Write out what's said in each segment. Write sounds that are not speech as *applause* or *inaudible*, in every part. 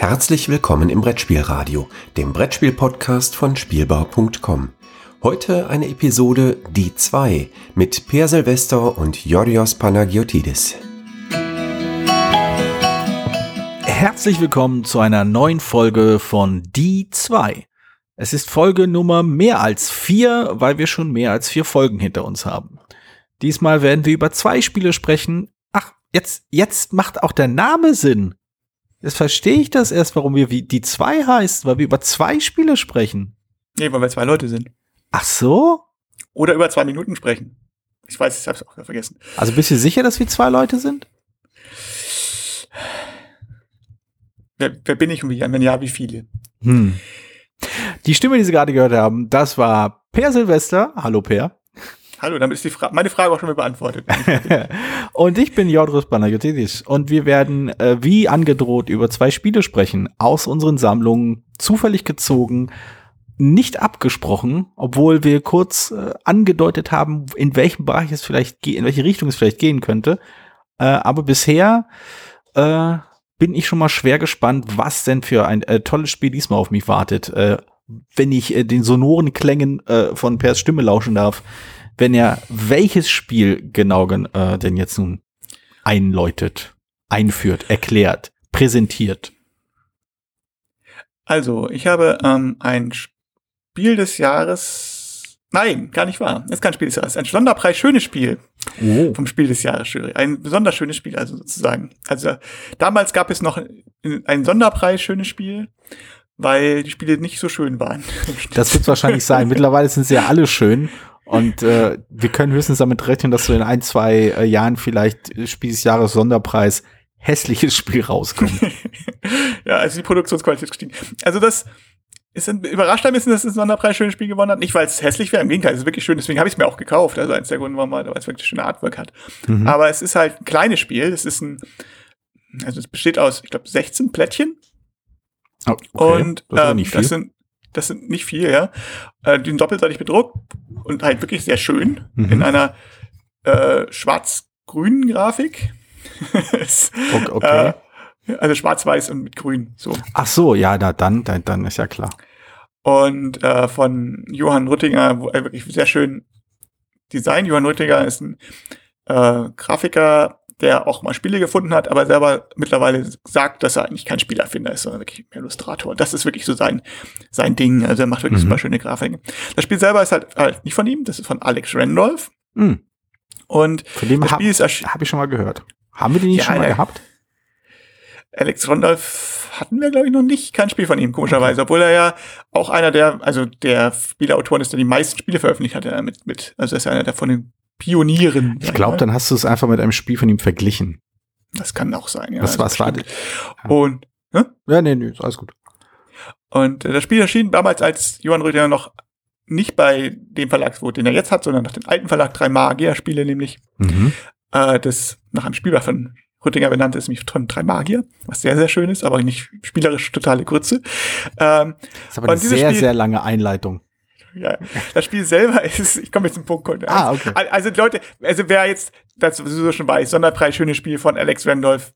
Herzlich willkommen im Brettspielradio, dem Brettspiel-Podcast von Spielbau.com. Heute eine Episode Die 2 mit Per Silvester und Yorios Panagiotidis. Herzlich willkommen zu einer neuen Folge von Die 2. Es ist Folge Nummer mehr als vier, weil wir schon mehr als vier Folgen hinter uns haben. Diesmal werden wir über zwei Spiele sprechen. Ach, jetzt, jetzt macht auch der Name Sinn. Jetzt verstehe ich das erst, warum wir wie die zwei heißt, weil wir über zwei Spiele sprechen. Nee, weil wir zwei Leute sind. Ach so? Oder über zwei Minuten sprechen. Ich weiß, ich hab's auch vergessen. Also bist du sicher, dass wir zwei Leute sind? Wer, wer bin ich und wie, wenn ja, wie viele? Hm. Die Stimme, die Sie gerade gehört haben, das war Per Silvester. Hallo Per. Hallo, damit ist die Fra meine Frage auch schon mal beantwortet. *laughs* und ich bin Jodros Banagotidis und wir werden äh, wie angedroht über zwei Spiele sprechen, aus unseren Sammlungen, zufällig gezogen, nicht abgesprochen, obwohl wir kurz äh, angedeutet haben, in welchem Bereich es vielleicht, in welche Richtung es vielleicht gehen könnte. Äh, aber bisher äh, bin ich schon mal schwer gespannt, was denn für ein äh, tolles Spiel diesmal auf mich wartet, äh, wenn ich äh, den sonoren Klängen äh, von Pers Stimme lauschen darf wenn er welches Spiel genau äh, denn jetzt nun einläutet, einführt, erklärt, präsentiert. Also, ich habe ähm, ein Spiel des Jahres. Nein, gar nicht wahr. Das ist kein Spiel des Jahres. Ein Sonderpreis schönes Spiel oh. vom Spiel des Jahres Jury. Ein besonders schönes Spiel, also sozusagen. Also damals gab es noch ein Sonderpreis schönes Spiel, weil die Spiele nicht so schön waren. Das wird wahrscheinlich sein. *laughs* Mittlerweile sind sie ja alle schön und äh, wir können höchstens damit rechnen, dass so in ein, zwei äh, Jahren vielleicht Spiel des Jahres Sonderpreis hässliches Spiel rauskommt. *laughs* ja, also die Produktionsqualität gestiegen. Also das ist ein, überrascht ein bisschen, dass das Sonderpreis schönes Spiel gewonnen hat. Nicht, weil es hässlich wäre, im Gegenteil, es ist wirklich schön, deswegen habe ich es mir auch gekauft. Also eins der Gründe, warum weil es wirklich schöne Artwork hat. Mhm. Aber es ist halt ein kleines Spiel. Es ist ein, also es besteht aus, ich glaube, 16 Plättchen. Oh, okay. Und das, äh, das sind das sind nicht viel, ja. Äh, die sind doppelseitig bedruckt und halt wirklich sehr schön mhm. in einer äh, schwarz-grünen Grafik. *laughs* okay. Äh, also schwarz-weiß und mit grün. So. Ach so, ja, da, dann, dann, dann ist ja klar. Und äh, von Johann Rüttinger, wo wirklich sehr schön Design. Johann Rüttinger ist ein äh, Grafiker, der auch mal Spiele gefunden hat, aber selber mittlerweile sagt, dass er eigentlich kein Spielerfinder ist, sondern wirklich Illustrator. Und das ist wirklich so sein, sein Ding. Also er macht wirklich mhm. super schöne Grafiken. Das Spiel selber ist halt, halt nicht von ihm, das ist von Alex Randolph. Mhm. Und von dem das Spiel hab, habe ich schon mal gehört. Haben wir den nicht ja, schon mal gehabt? Alex Randolph hatten wir, glaube ich, noch nicht. Kein Spiel von ihm, komischerweise. Obwohl er ja auch einer der, also der Spieleautoren ist, der die meisten Spiele veröffentlicht hat, mit, mit, also er ist einer der von den Pionieren. Ich glaube, dann hast du es einfach mit einem Spiel von ihm verglichen. Das kann auch sein, ja. Was, was war das? Und, hä? Ja, nee, nee, ist alles gut. Und äh, das Spiel erschien damals, als Johann Rüdiger noch nicht bei dem Verlag, wo den er jetzt hat, sondern nach dem alten Verlag, drei Magier-Spiele nämlich. Mhm. Äh, das nach einem Spieler von Rüttinger benannt ist, nämlich von drei Magier, was sehr, sehr schön ist, aber nicht spielerisch totale Grütze. Ähm, das ist aber eine sehr, Spiel, sehr lange Einleitung ja. Das Spiel selber *laughs* ist, ich komme jetzt zum Punkt. Ah, okay. Also Leute, also wer jetzt das sowieso schon weiß, Sonderpreis, schönes Spiel von Alex Randolph,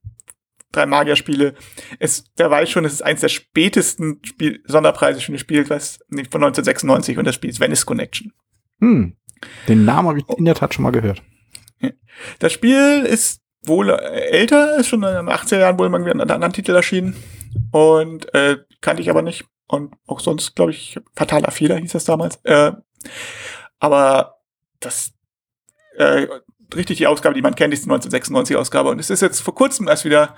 drei Magierspiele, ist, der weiß schon, es ist eins der spätesten Spiel, Sonderpreise schönes Spiel, was nicht von 1996 und das Spiel ist Venice Connection. Hm. Den Namen habe ich in der Tat schon mal gehört. Das Spiel ist wohl älter, ist schon in den 80er Jahren wohl mal wieder einen anderen Titel erschienen und äh, kannte ich aber nicht und auch sonst, glaube ich, fataler Fehler hieß das damals. Äh, aber das äh, richtig die Ausgabe, die man kennt, ist die 1996 Ausgabe und es ist jetzt vor kurzem erst wieder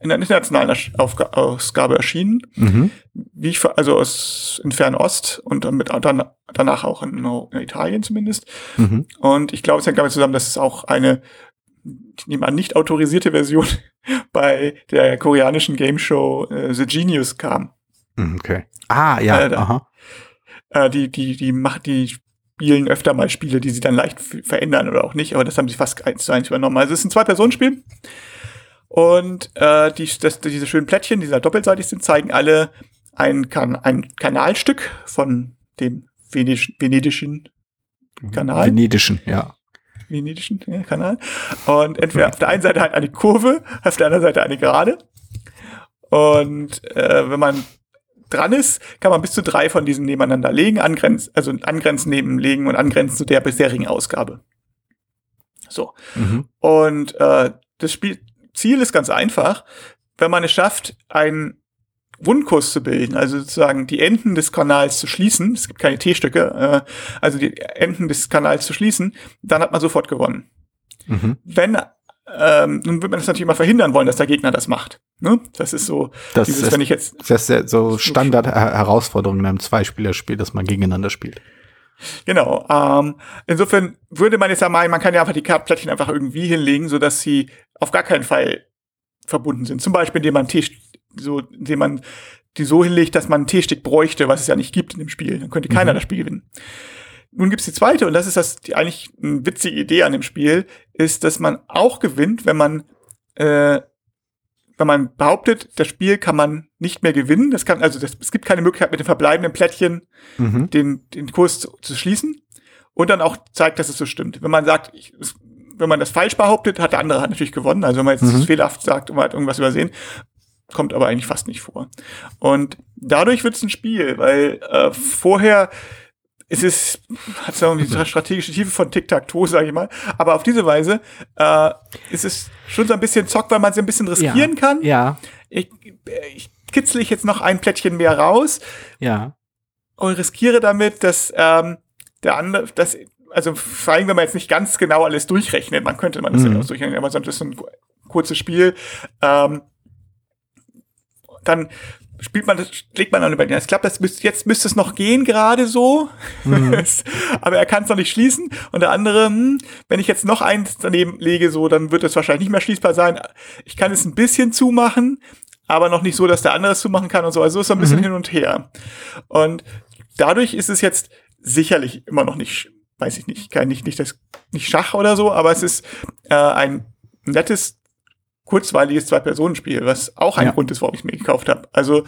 in der internationalen Aufga Ausgabe erschienen, mhm. wie ich also aus in Fernost und damit dann, danach auch in, in Italien zumindest. Mhm. Und ich glaube, es hängt damit zusammen, dass es auch eine ich nehme an, nicht autorisierte Version *laughs* bei der koreanischen Game Show äh, The Genius kam. Hm, okay. Ah, ja. Äh, aha. Äh, die, die, die macht, die spielen öfter mal Spiele, die sie dann leicht verändern oder auch nicht, aber das haben sie fast eins zu eins übernommen. Also es ist ein Zwei-Personen-Spiel. Und äh, die, das, diese schönen Plättchen, die da doppelseitig sind, zeigen alle ein, kan ein Kanalstück von dem Venedisch venedischen Kanal. Venedischen, ja. Venedischen ja, Kanal. Und entweder auf der einen Seite halt eine Kurve, auf der anderen Seite eine Gerade. Und äh, wenn man dran ist, kann man bis zu drei von diesen nebeneinander legen, angrenzen, also angrenzen nebenlegen und angrenzen zu der bisherigen Ausgabe. So. Mhm. Und äh, das Spiel Ziel ist ganz einfach. Wenn man es schafft, einen Wundkurs zu bilden, also sozusagen die Enden des Kanals zu schließen, es gibt keine T-Stücke, äh, also die Enden des Kanals zu schließen, dann hat man sofort gewonnen. Mhm. Wenn ähm, nun wird man das natürlich immer verhindern wollen, dass der Gegner das macht. Ne? Das ist so, das dieses, ist, wenn ich jetzt. Das ist so Standard-Herausforderung in einem Zweispielerspiel, dass man gegeneinander spielt. Genau. Ähm, insofern würde man jetzt ja meinen, man kann ja einfach die Plättchen einfach irgendwie hinlegen, so dass sie auf gar keinen Fall verbunden sind. Zum Beispiel, indem man Tisch, so, indem man die so hinlegt, dass man einen T-Stick bräuchte, was es ja nicht gibt in dem Spiel. Dann könnte keiner mhm. das Spiel gewinnen. Nun gibt's die zweite, und das ist das die eigentlich eine witzige Idee an dem Spiel, ist, dass man auch gewinnt, wenn man äh, wenn man behauptet, das Spiel kann man nicht mehr gewinnen. Das kann also das, es gibt keine Möglichkeit mit den verbleibenden Plättchen mhm. den den Kurs zu, zu, schließen und dann auch zeigt, dass es so stimmt. Wenn man sagt, ich, wenn man das falsch behauptet, hat der andere halt natürlich gewonnen. Also wenn man jetzt mhm. fehlerhaft sagt und man hat irgendwas übersehen, kommt aber eigentlich fast nicht vor. Und dadurch wird es ein Spiel, weil äh, vorher es ist, hat so die strategische Tiefe von Tic-Tac-Toe, sage ich mal. Aber auf diese Weise äh, ist es schon so ein bisschen Zock, weil man sie ein bisschen riskieren ja. kann. Ja. Ich, ich kitzle ich jetzt noch ein Plättchen mehr raus. Ja. Und riskiere damit, dass ähm, der andere, dass also vor allem, wenn man jetzt nicht ganz genau alles durchrechnet, man könnte man das mhm. ja auch durchrechnen, aber sonst ist es ein kurzes Spiel. Ähm, dann spielt man das, legt man dann über den. Es klappt, das müsste, jetzt müsste es noch gehen, gerade so. Mhm. *laughs* Aber er kann es noch nicht schließen. Und der andere, hm, wenn ich jetzt noch eins daneben lege, so, dann wird es wahrscheinlich nicht mehr schließbar sein. Ich kann es ein bisschen zumachen, aber noch nicht so, dass der andere es zumachen kann und so. Also ist so ein bisschen mhm. hin und her. Und dadurch ist es jetzt sicherlich immer noch nicht, weiß ich nicht, kann nicht, nicht das, nicht Schach oder so, aber es ist äh, ein nettes kurzweiliges Zwei-Personen-Spiel, was auch ein ja. Grund ist, warum ich mir gekauft habe. Also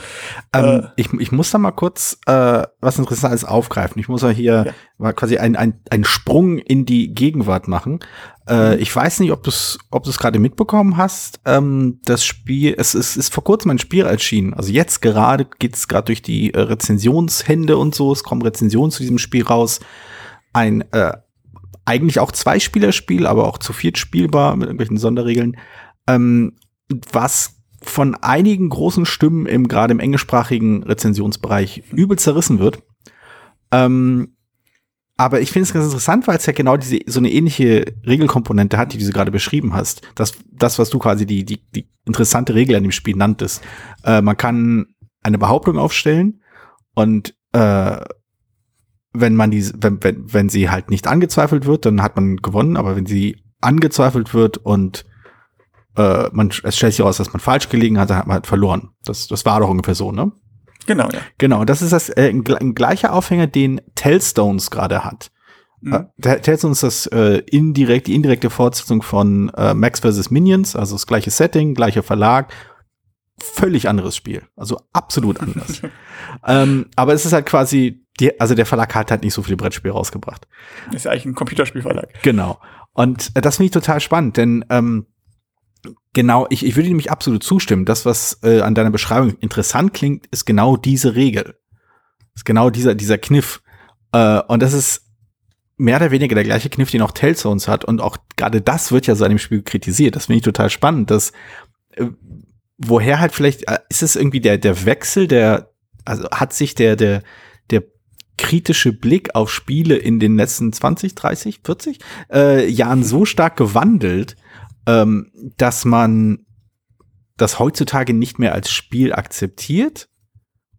ähm, äh, ich, ich muss da mal kurz äh, was Interessantes aufgreifen. Ich muss ja hier ja. mal quasi einen ein Sprung in die Gegenwart machen. Äh, mhm. Ich weiß nicht, ob du es ob du's gerade mitbekommen hast. Ähm, das Spiel, es, es ist vor kurzem ein Spiel erschienen. Also jetzt gerade geht's gerade durch die äh, Rezensionshände und so. Es kommen Rezensionen zu diesem Spiel raus. Ein äh, eigentlich auch Zwei-Spieler-Spiel, aber auch zu viert spielbar mit irgendwelchen Sonderregeln ähm, was von einigen großen Stimmen im gerade im englischsprachigen Rezensionsbereich übel zerrissen wird. Ähm, aber ich finde es ganz interessant, weil es ja genau diese so eine ähnliche Regelkomponente hat, die du gerade beschrieben hast. Das, das, was du quasi die, die, die interessante Regel an dem Spiel nanntest. Äh, man kann eine Behauptung aufstellen und äh, wenn man die, wenn, wenn, wenn sie halt nicht angezweifelt wird, dann hat man gewonnen, aber wenn sie angezweifelt wird und äh, man, es stellt sich heraus, dass man falsch gelegen hat, dann hat man halt verloren. Das, das war doch ungefähr so, ne? Genau, ja. Genau, das ist das äh, ein, ein gleicher Aufhänger, den Tellstones gerade hat. Mhm. Äh, Tellstones ist das äh, indirekt, die indirekte Fortsetzung von äh, Max vs. Minions, also das gleiche Setting, gleicher Verlag, völlig anderes Spiel. Also absolut anders. *laughs* ähm, aber es ist halt quasi, die, also der Verlag hat halt nicht so viele Brettspiele rausgebracht. Ist ja eigentlich ein Computerspielverlag. Genau. Und äh, das finde ich total spannend, denn ähm, Genau, ich, ich würde nämlich absolut zustimmen. Das, was äh, an deiner Beschreibung interessant klingt, ist genau diese Regel. Ist genau dieser, dieser Kniff. Äh, und das ist mehr oder weniger der gleiche Kniff, den auch Tellzones hat. Und auch gerade das wird ja so an dem Spiel kritisiert. Das finde ich total spannend, dass äh, woher halt vielleicht, äh, ist es irgendwie der, der Wechsel, der, also hat sich der, der, der kritische Blick auf Spiele in den letzten 20, 30, 40 äh, Jahren so stark gewandelt, ähm, dass man das heutzutage nicht mehr als Spiel akzeptiert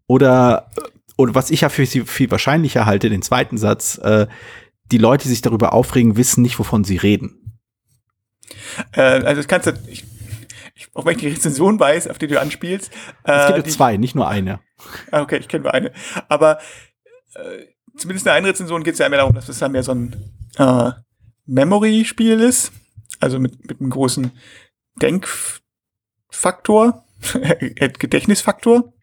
oder oder was ich ja für viel wahrscheinlicher halte, den zweiten Satz, äh, die Leute, die sich darüber aufregen, wissen nicht, wovon sie reden. Äh, also das kannst du, ich, ich, auch wenn ich die Rezension weiß, auf die du anspielst. Äh, es gibt ja zwei, nicht nur eine. Ah, okay, ich kenne nur eine. Aber äh, zumindest in der einen Rezension geht es ja mehr darum, dass das dann mehr so ein äh, Memory-Spiel ist also mit, mit einem großen Denkfaktor, *laughs* Gedächtnisfaktor.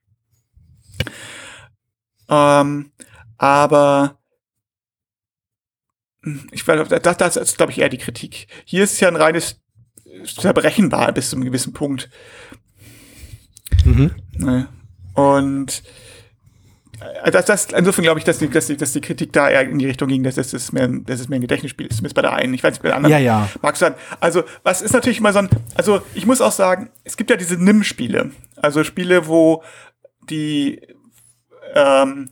Ähm, aber ich weiß, das, das ist, glaube ich, eher die Kritik. Hier ist es ja ein reines Zerbrechenbar bis zu einem gewissen Punkt. Mhm. Ne? Und äh, das, das, insofern glaube ich, dass die, dass, die, dass die Kritik da eher in die Richtung ging, dass das, das, mehr, dass es mehr ein Gedächtnisspiel ist, zumindest bei der einen. Ich weiß nicht, bei der anderen. Ja, ja. Magst du sagen. Also, was ist natürlich immer so ein, also ich muss auch sagen, es gibt ja diese NIM-Spiele. Also Spiele, wo die, ähm,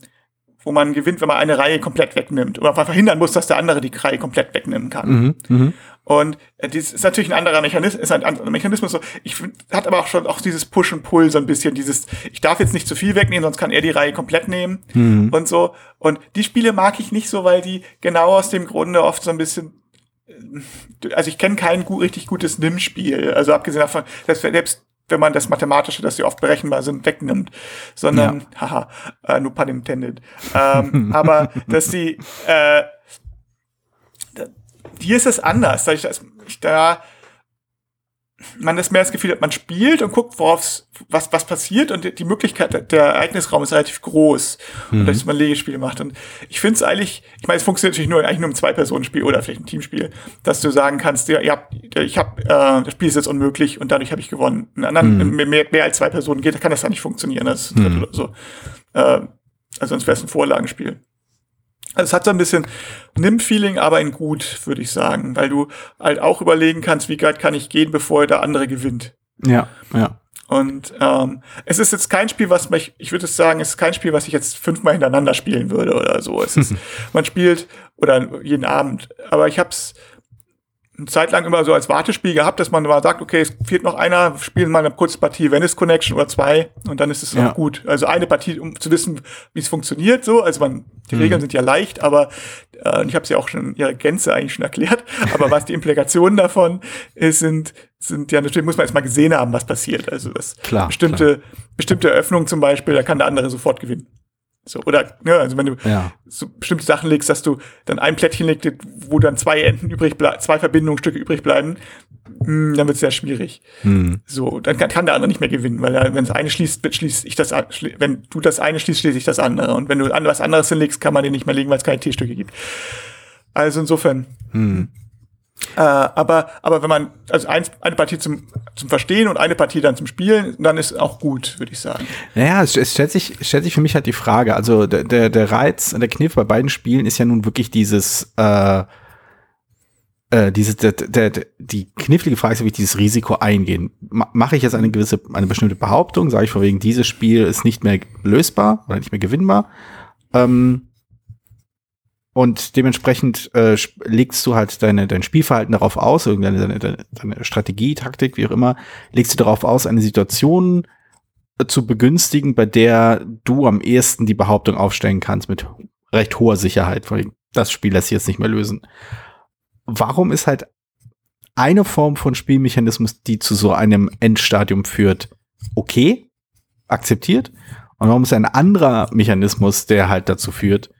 wo man gewinnt, wenn man eine Reihe komplett wegnimmt. Oder verhindern muss, dass der andere die Reihe komplett wegnehmen kann. Mhm, mh. Und äh, das ist natürlich ein anderer Mechanismus, ist ein anderer Mechanismus. So. Ich find, hat aber auch schon auch dieses Push und Pull so ein bisschen, dieses, ich darf jetzt nicht zu viel wegnehmen, sonst kann er die Reihe komplett nehmen Mhm. und so. Und die Spiele mag ich nicht so, weil die genau aus dem Grunde oft so ein bisschen äh, also ich kenne kein gut, richtig gutes NIM-Spiel, also abgesehen davon, dass selbst wenn man das Mathematische, dass die oft berechenbar sind, wegnimmt, sondern, haha, äh, nur pun intended. Ähm, aber dass die, äh, hier ist es anders, da ich, da man das mehr das Gefühl hat, man spielt und guckt, worauf's, was, was passiert und die- Möglichkeit, der- Ereignisraum ist relativ groß und dass man Legespiele macht. Und ich finde es eigentlich, ich meine, es funktioniert natürlich nur eigentlich nur im Zwei-Personen-Spiel oder vielleicht ein Teamspiel, dass du sagen kannst, ja, habt, ich habe, äh, das Spiel ist jetzt unmöglich und dadurch habe ich gewonnen. In anderen, mehr, mehr, mehr als zwei Personen geht, kann das ja nicht funktionieren. Das Dritt oder so. Äh, also sonst wäre es ein Vorlagenspiel. Also es hat so ein bisschen Nimm-Feeling, aber in gut, würde ich sagen, weil du halt auch überlegen kannst, wie weit kann ich gehen, bevor der andere gewinnt. Ja, ja. Und ähm, es ist jetzt kein Spiel, was mich, ich würde es sagen, es ist kein Spiel, was ich jetzt fünfmal hintereinander spielen würde oder so. Es ist, *laughs* man spielt oder jeden Abend. Aber ich habe es eine Zeit lang immer so als Wartespiel gehabt, dass man mal sagt, okay, es fehlt noch einer, wir spielen mal eine kurze Partie Venice Connection oder zwei und dann ist es Ja. auch gut. Also eine Partie, um zu wissen, wie es funktioniert, so. Also man, die Mhm. Regeln sind ja leicht, aber äh, ich habe sie auch schon in ihrer Gänze eigentlich schon erklärt. *laughs* Aber was die Implikationen davon ist, sind, sind ja natürlich muss man erstmal gesehen haben, was passiert. Also das Klar, bestimmte, bestimmte Eröffnungen zum Beispiel, da kann der andere sofort gewinnen. So, oder, ne, also wenn du Ja. so bestimmte Sachen legst, dass du dann ein Plättchen legst, wo dann zwei Enden übrig bleiben, zwei Verbindungsstücke übrig bleiben, mh, dann wird es sehr schwierig. Hm. So, dann kann, kann der andere nicht mehr gewinnen, weil wenn das eine schließt, schließt ich das, wenn du das eine schließt, schließe ich das andere. Und wenn du was anderes hinlegst, kann man den nicht mehr legen, weil es keine T-Stücke gibt. Also insofern. Hm. Äh, aber, aber wenn man, also eins, eine Partie zum, zum Verstehen und eine Partie dann zum Spielen, dann ist auch gut, würde ich sagen. Naja, es, es stellt sich, stellt sich für mich halt die Frage, also der, der, der Reiz, der Kniff bei beiden Spielen ist ja nun wirklich dieses, äh, äh, diese, der, der, die knifflige Frage ist wirklich dieses Risiko eingehen. Ma- Mache ich jetzt eine gewisse, eine bestimmte Behauptung, sage ich vor wegen, dieses Spiel ist nicht mehr lösbar oder nicht mehr gewinnbar, ähm, und dementsprechend äh, legst du halt deine, dein Spielverhalten darauf aus, irgendeine deine, deine, deine Strategie, Taktik, wie auch immer, legst du darauf aus, eine Situation äh, zu begünstigen, bei der du am ehesten die Behauptung aufstellen kannst mit recht hoher Sicherheit, weil das Spiel lässt sich jetzt nicht mehr lösen. Warum ist halt eine Form von Spielmechanismus, die zu so einem Endstadium führt, okay, akzeptiert? Und warum ist ein anderer Mechanismus, der halt dazu führt,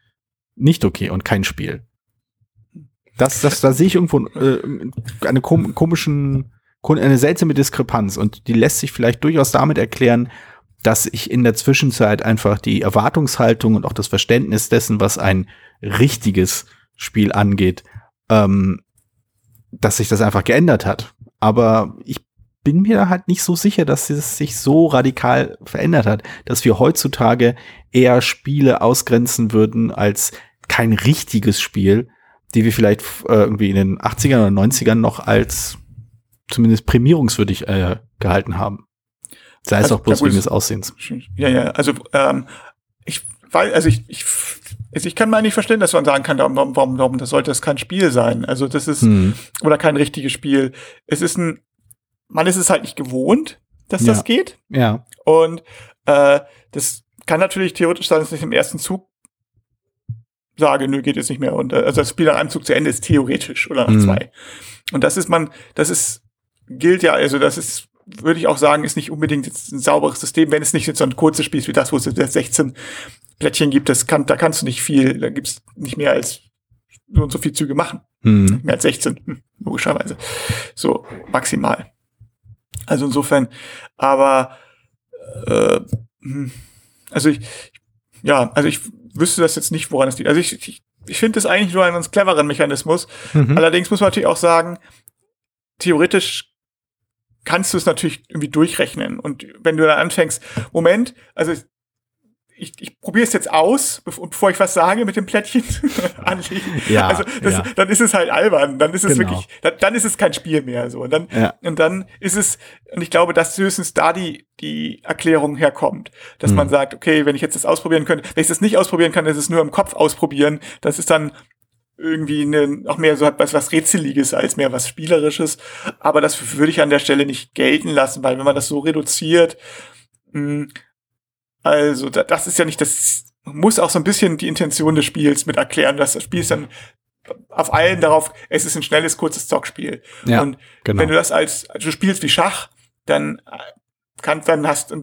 nicht okay und kein Spiel? Das, das, da sehe ich irgendwo äh, eine kom komischen, eine seltsame Diskrepanz und die lässt sich vielleicht durchaus damit erklären, dass ich in der Zwischenzeit einfach die Erwartungshaltung und auch das Verständnis dessen, was ein richtiges Spiel angeht, ähm, dass sich das einfach geändert hat. Aber ich bin mir halt nicht so sicher, dass es sich so radikal verändert hat, dass wir heutzutage eher Spiele ausgrenzen würden als kein richtiges Spiel, die wir vielleicht äh, irgendwie in den 80ern oder 90ern noch als zumindest prämierungswürdig äh, gehalten haben. Sei es Also, auch bloß wegen es- des Aussehens. Ja, ja, also ähm, ich weiß, also ich, ich, also ich kann mal nicht verstehen, dass man sagen kann, warum, warum, warum das sollte das kein Spiel sein. Also das ist Hm. oder kein richtiges Spiel. Es ist ein, man ist es halt nicht gewohnt, dass Ja. das geht. Ja. Und äh, das kann natürlich theoretisch sein, dass ich im ersten Zug sage, nö, geht jetzt nicht mehr. Und äh, also das Spiel nach einem Zug zu Ende ist theoretisch oder nach Mhm. zwei. Und das ist man, das ist gilt ja, also das ist würde ich auch sagen, ist nicht unbedingt jetzt ein sauberes System, wenn es nicht jetzt so ein kurzes Spiel ist wie das, wo es jetzt 16 Plättchen gibt, das kann, da kannst du nicht viel, da gibt's nicht mehr als so und so viel Züge machen. Hm. Mehr als 16, hm, logischerweise. So, maximal. Also insofern, aber äh, hm, also ich, ja, also ich wüsste das jetzt nicht, woran es liegt. Also ich, ich, ich finde das eigentlich nur einen ganz cleveren Mechanismus. Mhm. Allerdings muss man natürlich auch sagen, theoretisch kannst du es natürlich irgendwie durchrechnen. Und wenn du dann anfängst, Moment, also ich, ich probiere es jetzt aus, bevor ich was sage mit dem Plättchen *laughs* anlegen. Ja, also das, ja. dann ist es halt albern. Dann ist es genau. wirklich, dann, dann, ist es kein Spiel mehr. So und dann ja. und dann ist es und ich glaube, dass höchstens da die die Erklärung herkommt, dass mhm. man sagt, okay, wenn ich jetzt das ausprobieren könnte, wenn ich das nicht ausprobieren kann, ist es nur im Kopf ausprobieren. Das ist dann irgendwie eine, auch mehr so was, was Rätseliges als mehr was Spielerisches. Aber das würde ich an der Stelle nicht gelten lassen, weil wenn man das so reduziert, mh, hm, also das ist ja nicht das, muss auch so ein bisschen die Intention des Spiels mit erklären, dass das Spiel ist dann auf allen darauf, es ist ein schnelles, kurzes Zockspiel. Ja, und genau. wenn du das als, also du spielst wie Schach, dann kann, dann hast,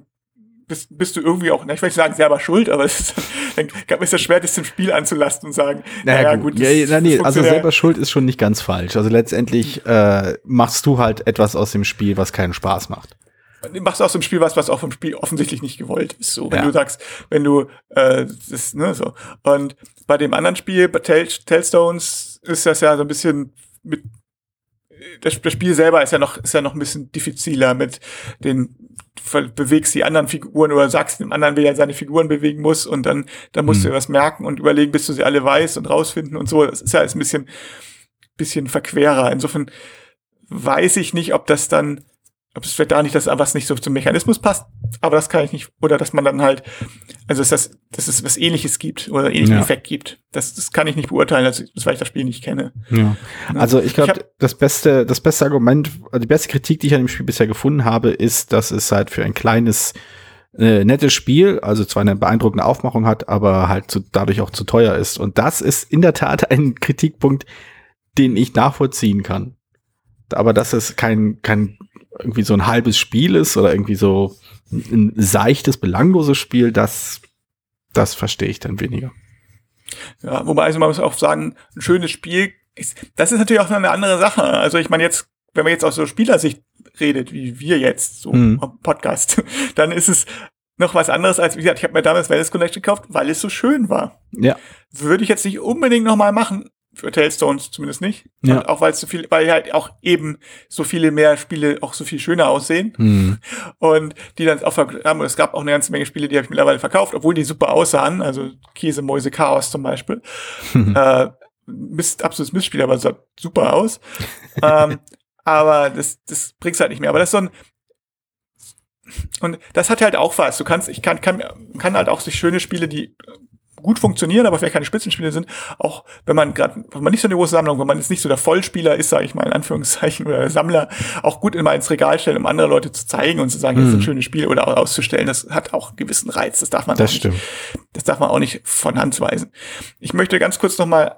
bist, bist du irgendwie auch, ich will nicht sagen selber schuld, aber *laughs* es ist, dann ist es schwer, das im Spiel anzulasten und sagen, naja, naja gut. gut ja, ja, nee, also selber schuld ist schon nicht ganz falsch. Also letztendlich äh, machst du halt etwas aus dem Spiel, was keinen Spaß macht machst du aus dem Spiel was, was auch vom Spiel offensichtlich nicht gewollt ist. So, wenn ja. du sagst, wenn du äh, das, ne, so. Und bei dem anderen Spiel, bei Tell, Tellstones, ist das ja so ein bisschen mit das, das Spiel selber ist ja noch ist ja noch ein bisschen diffiziler mit den bewegst die anderen Figuren oder sagst dem anderen, wie er seine Figuren bewegen muss und dann dann musst hm. du was merken und überlegen, bis du sie alle weißt und rausfinden und so. Das ist ja alles ein bisschen bisschen verquerer. Insofern weiß ich nicht, ob das dann ob es vielleicht da nicht, dass was nicht so zum Mechanismus passt, aber das kann ich nicht, oder dass man dann halt, also dass das, dass es was ähnliches gibt oder ähnlichen ja. Effekt gibt. Das, das kann ich nicht beurteilen, also, weil ich das Spiel nicht kenne. Ja. Also ich glaube, das beste, das beste Argument, also die beste Kritik, die ich an dem Spiel bisher gefunden habe, ist, dass es halt für ein kleines, äh, nettes Spiel, also zwar eine beeindruckende Aufmachung hat, aber halt zu, dadurch auch zu teuer ist. Und das ist in der Tat *laughs* ein Kritikpunkt, den ich nachvollziehen kann. Aber das ist kein, kein irgendwie so ein halbes Spiel ist oder irgendwie so ein seichtes, belangloses Spiel, das, das verstehe ich dann weniger. Ja, wobei also man muss auch sagen, ein schönes Spiel ist, das ist natürlich auch eine andere Sache. Also ich meine jetzt, wenn man jetzt aus so Spielersicht redet, wie wir jetzt, so hm. Podcast, *laughs* dann ist es noch was anderes als, wie gesagt, ich habe mir damals Wellness Connection gekauft, weil es so schön war. Ja. Würde ich jetzt nicht unbedingt nochmal machen, für Tellstones zumindest nicht. Ja. Auch weil es so viel, weil halt auch eben so viele mehr Spiele auch so viel schöner aussehen. Mhm. Und die dann auch haben, es gab auch eine ganze Menge Spiele, die habe ich mittlerweile verkauft, obwohl die super aussahen, also Käse, Mäuse, Chaos zum Beispiel. Mhm. *laughs* Äh, Mist, absolutes Mistspiel, aber sah super aus. ähm, *laughs* aber das, das bringt's halt nicht mehr. Aber das ist so ein, und das hat halt auch was. Du kannst, ich kann, kann, kann halt auch sich schöne Spiele, die gut funktionieren, aber vielleicht keine Spitzenspiele sind, auch wenn man gerade, wenn man nicht so eine große Sammlung, wenn man jetzt nicht so der Vollspieler ist, sage ich mal in Anführungszeichen, oder der Sammler, auch gut immer ins Regal stellen, um andere Leute zu zeigen und zu sagen, das ist ein mhm. schönes Spiel oder auszustellen, das hat auch einen gewissen Reiz. Das darf man das auch stimmt. nicht, das darf man auch nicht von Hand weisen. Ich möchte ganz kurz nochmal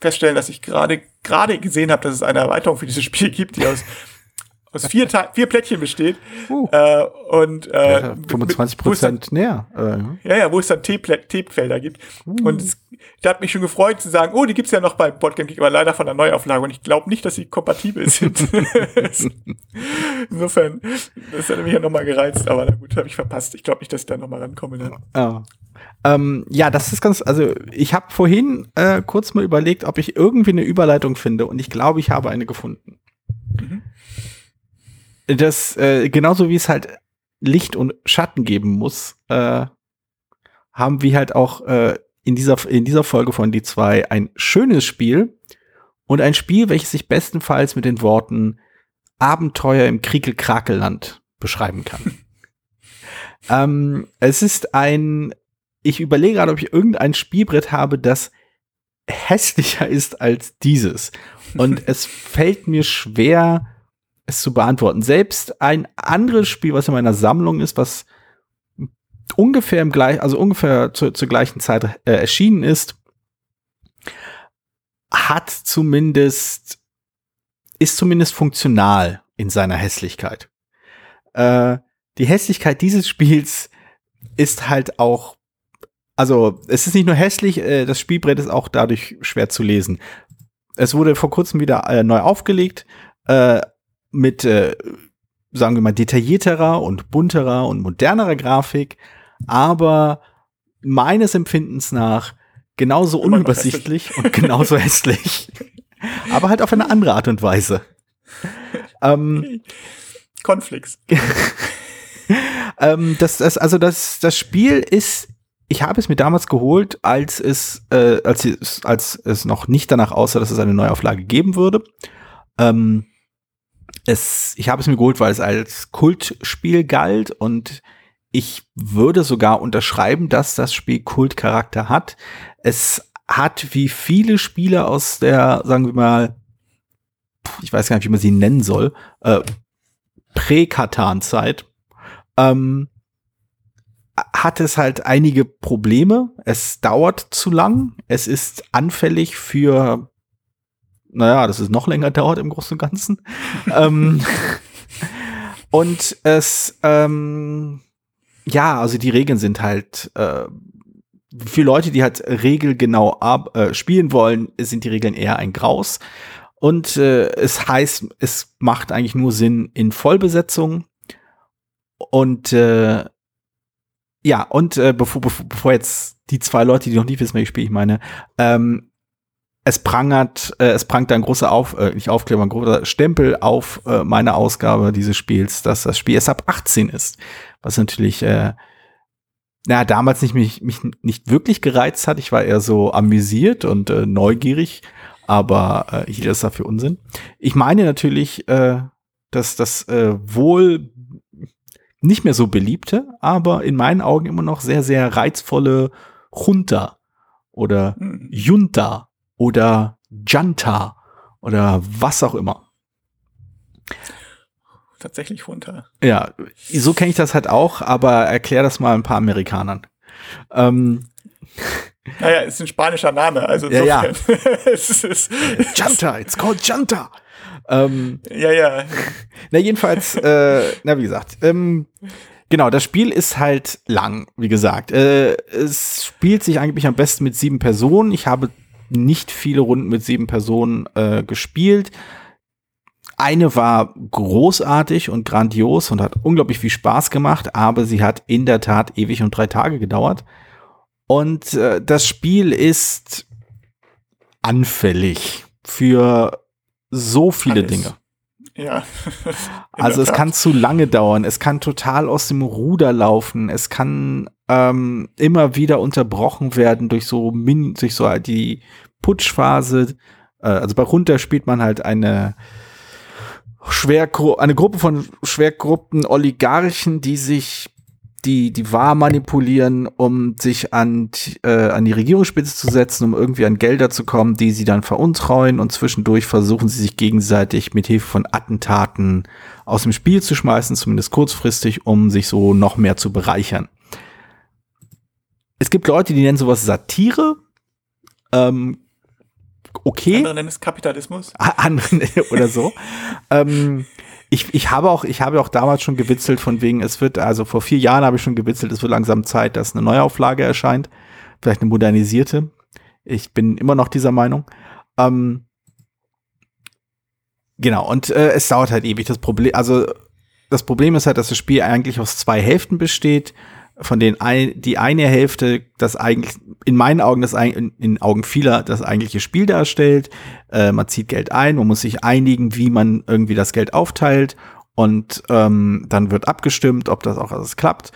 feststellen, dass ich gerade gerade gesehen habe, dass es eine Erweiterung für dieses Spiel gibt, die aus aus vier, vier Plättchen besteht. Uh. Äh, und äh, ja, 25 Prozent näher. Äh. Ja, ja, wo es dann T-Felder gibt. Uh. Und es, da hat mich schon gefreut zu sagen, oh, die gibt's ja noch bei Boardgame Geek, aber leider von der Neuauflage. Und ich glaube nicht, dass sie kompatibel sind. *laughs* Insofern, das hat mich ja nochmal gereizt, aber na gut, habe ich verpasst. Ich glaube nicht, dass ich da nochmal rankomme. Dann. Oh. Ähm, ja, das ist ganz, also ich habe vorhin äh, kurz mal überlegt, ob ich irgendwie eine Überleitung finde und ich glaube, ich habe eine gefunden. Mhm das, äh, genauso wie es halt Licht und Schatten geben muss, äh, haben wir halt auch äh, in, dieser, in dieser Folge von die zwei ein schönes Spiel und ein Spiel, welches sich bestenfalls mit den Worten Abenteuer im Kriekel-Krakelland beschreiben kann. *laughs* ähm, es ist ein, ich überlege gerade, ob ich irgendein Spielbrett habe, das hässlicher ist als dieses. Und es fällt mir schwer, es zu beantworten. Selbst ein anderes Spiel, was in meiner Sammlung ist, was ungefähr im gleich, also ungefähr zu, zur gleichen Zeit äh, erschienen ist, hat zumindest, ist zumindest funktional in seiner Hässlichkeit. Äh, die Hässlichkeit dieses *laughs* Spiels ist halt auch, also es ist nicht nur hässlich, äh, das Spielbrett ist auch dadurch schwer zu lesen. Es wurde vor kurzem wieder äh, neu aufgelegt, äh, mit, äh, sagen wir mal, detaillierterer und bunterer und modernerer Grafik, aber meines Empfindens nach genauso unübersichtlich und genauso hässlich. aber halt auf eine andere Art und Weise. *laughs* Ähm, Cornflakes. *laughs* ähm, das, das, also das, das Spiel ist, ich habe es mir damals geholt, als es, äh, als es, als es noch nicht danach aussah, dass es eine Neuauflage geben würde. Ähm, es, ich habe es mir geholt, weil es als Kultspiel galt und ich würde sogar unterschreiben, dass das Spiel Kultcharakter hat. Es hat wie viele Spiele aus der, sagen wir mal, ich weiß gar nicht, wie man sie nennen soll, äh, Prä-Katan-Zeit, ähm, hat es halt einige Probleme. Es dauert zu lang. Es ist anfällig für, naja, dass es noch länger dauert im Großen und Ganzen. *laughs* ähm, und es, ähm, ja, also die Regeln sind halt, äh, für Leute, die halt regelgenau ab, äh, spielen wollen, sind die Regeln eher ein Graus. Und äh, es heißt, es macht eigentlich nur Sinn in Vollbesetzung. Und äh, ja, und äh, bevor, bevor, bevor jetzt die zwei Leute, die noch nicht wissen, welches Spiel ich meine, ähm, es prangert, äh, es prangt ein großer Auf, äh, nicht Aufkleber, ein großer Stempel auf äh, meine Ausgabe dieses Spiels, dass das Spiel erst ab 18 ist. Was natürlich, äh, naja, damals nicht mich, mich nicht wirklich gereizt hat. Ich war eher so amüsiert und äh, neugierig, aber äh, hielt das dafür Unsinn. Ich meine natürlich, äh, dass das äh, wohl nicht mehr so beliebte, aber in meinen Augen immer noch sehr, sehr reizvolle Junta oder hm. Junta oder Janta oder was auch immer. Tatsächlich Junta. Ja, so kenne ich das halt auch, aber erklär das mal ein paar Amerikanern. Ähm, *laughs* naja, ist ein spanischer Name, also ja, ja. *laughs* es ist, Janta, it's called Janta. Ähm, ja, ja. Na, jedenfalls, äh, na, wie gesagt, ähm, genau, das Spiel ist halt lang, wie gesagt. Äh, es spielt sich eigentlich am besten mit sieben Personen. Ich habe nicht viele Runden mit sieben Personen äh, gespielt. Eine war großartig und grandios und hat unglaublich viel Spaß gemacht, aber sie hat in der Tat ewig und drei Tage gedauert. Und äh, das Spiel ist anfällig für so viele Alles. Dinge. Ja. *laughs* also es kann zu lange dauern, es kann total aus dem Ruder laufen, es kann ähm, immer wieder unterbrochen werden durch so Min durch so die Putschphase. Äh, also bei runter spielt man halt eine Schwergru eine Gruppe von Schwergruppen Oligarchen, die sich die die wahr manipulieren, um sich an, äh, an die Regierungsspitze zu setzen, um irgendwie an Gelder zu kommen, die sie dann veruntreuen und zwischendurch versuchen sie sich gegenseitig mit Hilfe von Attentaten aus dem Spiel zu schmeißen, zumindest kurzfristig, um sich so noch mehr zu bereichern. Es gibt Leute, die nennen sowas Satire. Ähm, okay. Andere nennen es Kapitalismus. *laughs* oder so. ähm, ich, ich habe auch, ich habe auch damals schon gewitzelt von wegen, es wird, also vor vier Jahren habe ich schon gewitzelt, es wird langsam Zeit, dass eine Neuauflage erscheint. Vielleicht eine modernisierte. Ich bin immer noch dieser Meinung. Ähm, genau, und äh, es dauert halt ewig. Das Problem, also das Problem ist halt, dass das Spiel eigentlich aus zwei Hälften besteht von denen ein, die eine Hälfte das eigentlich in meinen Augen das in, in Augen vieler das eigentliche Spiel darstellt. Äh, man zieht Geld ein, man muss sich einigen, wie man irgendwie das Geld aufteilt und ähm, dann wird abgestimmt, ob das auch alles klappt.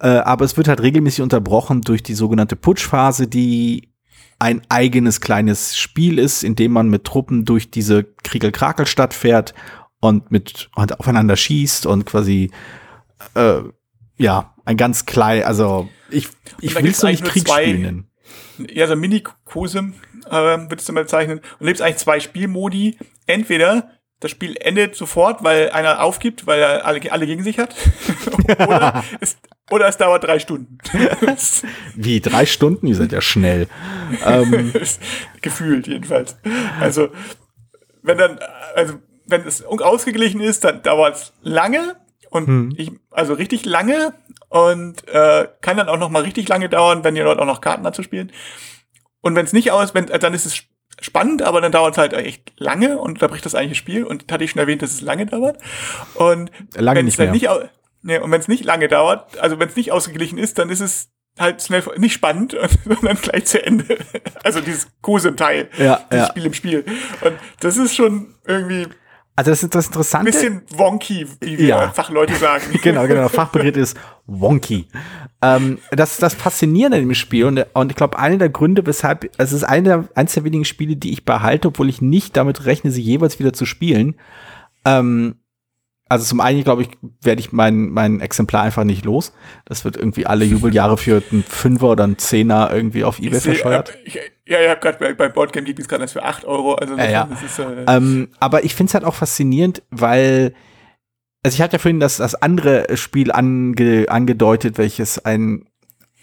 Äh, aber es wird halt regelmäßig unterbrochen durch die sogenannte Putschphase, die ein eigenes kleines Spiel ist, in dem man mit Truppen durch diese Kriegelkrakelstadt fährt und mit und aufeinander schießt und quasi äh, ja, ein ganz klein, also ich, ich will es nicht Kriegsspiel nennen. Ja, so Mini-Kosem äh, würdest du mal bezeichnen. Und lebst eigentlich zwei Spielmodi. Entweder das Spiel endet sofort, weil einer aufgibt, weil er alle, alle gegen sich hat. *laughs* oder, *laughs* es, oder es dauert drei Stunden. *laughs* Wie, drei Stunden? Ihr seid ja schnell. ähm. Gefühlt jedenfalls. Also, wenn dann, also, wenn es ausgeglichen ist, dann dauert es lange. Und hm. ich, also richtig lange und äh, kann dann auch noch mal richtig lange dauern, wenn ihr dort auch noch Karten dazu spielen. Und wenn es nicht aus, wenn, dann ist es spannend, aber dann dauert es halt echt lange und da bricht das eigentliche Spiel. Und hatte ich schon erwähnt, dass es lange dauert. Und lange wenn es dann nicht, nee, und wenn es nicht lange dauert, also wenn es nicht ausgeglichen ist, dann ist es halt schnell nicht spannend, *laughs* sondern gleich zu Ende. Also dieses Kuse im Teil, ja, dieses ja. Spiel im Spiel. Und das ist schon irgendwie Also das ist das Interessante. Bisschen wonky, wie wir Ja. Fachleute sagen. *laughs* genau, genau. Fachbegriff ist wonky. Ähm, das das Faszinierende dem Spiel und, und ich glaube, einer der Gründe, weshalb, es ist eine, eines der wenigen Spiele, die ich behalte, obwohl ich nicht damit rechne, sie jeweils wieder zu spielen. Ähm, also zum einen, glaube ich, werde ich mein, mein Exemplar einfach nicht los. Das wird irgendwie alle Jubeljahre für einen Fünfer oder einen Zehner irgendwie auf Ebay Ich seh, verscheuert. äh, ich, ja, ich habe gerade bei, Boardgame Geek ist gerade das für 8 Euro. Also Ja, ja. ist, äh, Ähm, aber ich finde es halt auch faszinierend, weil, also ich hatte ja vorhin das, das andere Spiel ange, angedeutet, welches ein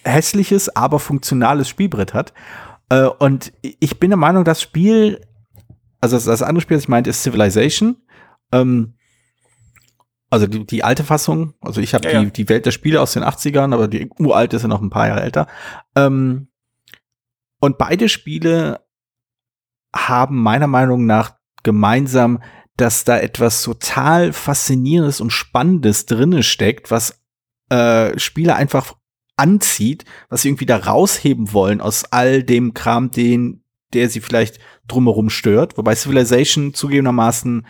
hässliches, aber funktionales Spielbrett hat. Äh, und ich bin der Meinung, das Spiel, also das, das andere Spiel, das ich meinte, ist Civilization. Ähm, also die, die alte Fassung, also ich habe Ja, die, ja. die Welt der Spiele aus den 80ern, aber die uralte ist ja noch ein paar Jahre älter. Ähm, und beide Spiele haben meiner Meinung nach gemeinsam, dass da etwas total Faszinierendes und Spannendes drinne steckt, was äh, Spieler einfach anzieht, was sie irgendwie da rausheben wollen aus all dem Kram, den, der sie vielleicht drumherum stört. Wobei Civilization zugegebenermaßen,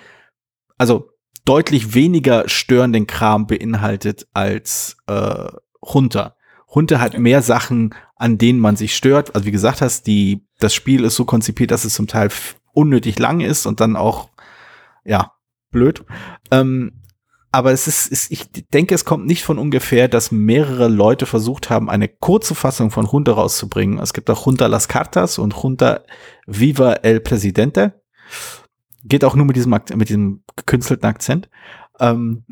also deutlich weniger störenden Kram beinhaltet als äh, Hunter. Hunter hat mehr Sachen, an denen man sich stört. Also wie gesagt hast, die, das Spiel ist so konzipiert, dass es zum Teil unnötig lang ist und dann auch, ja, blöd. Ähm, aber es ist, ist, ich denke, es kommt nicht von ungefähr, dass mehrere Leute versucht haben, eine kurze Fassung von Junta rauszubringen. Es gibt auch Junta Las Cartas und Junta Viva el Presidente. Geht auch nur mit diesem, mit diesem gekünstelten Akzent. Ähm,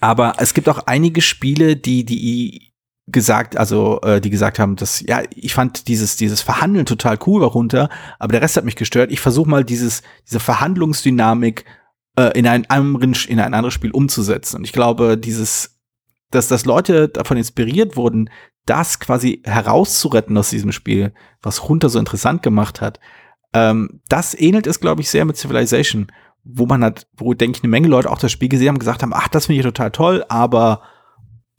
aber es gibt auch einige Spiele, die, die gesagt, also äh, die gesagt haben, dass ja, ich fand dieses dieses Verhandeln total cool runter, aber der Rest hat mich gestört. Ich versuche mal dieses diese Verhandlungsdynamik äh, in ein anderen in ein anderes Spiel umzusetzen. Und ich glaube, dieses dass dass Leute davon inspiriert wurden, das quasi herauszuretten aus diesem Spiel, was runter so interessant gemacht hat. Ähm, das ähnelt es, glaube ich, sehr mit Civilization, wo man hat, wo denke ich eine Menge Leute auch das Spiel gesehen haben, und gesagt haben, ach, das finde ich total toll, aber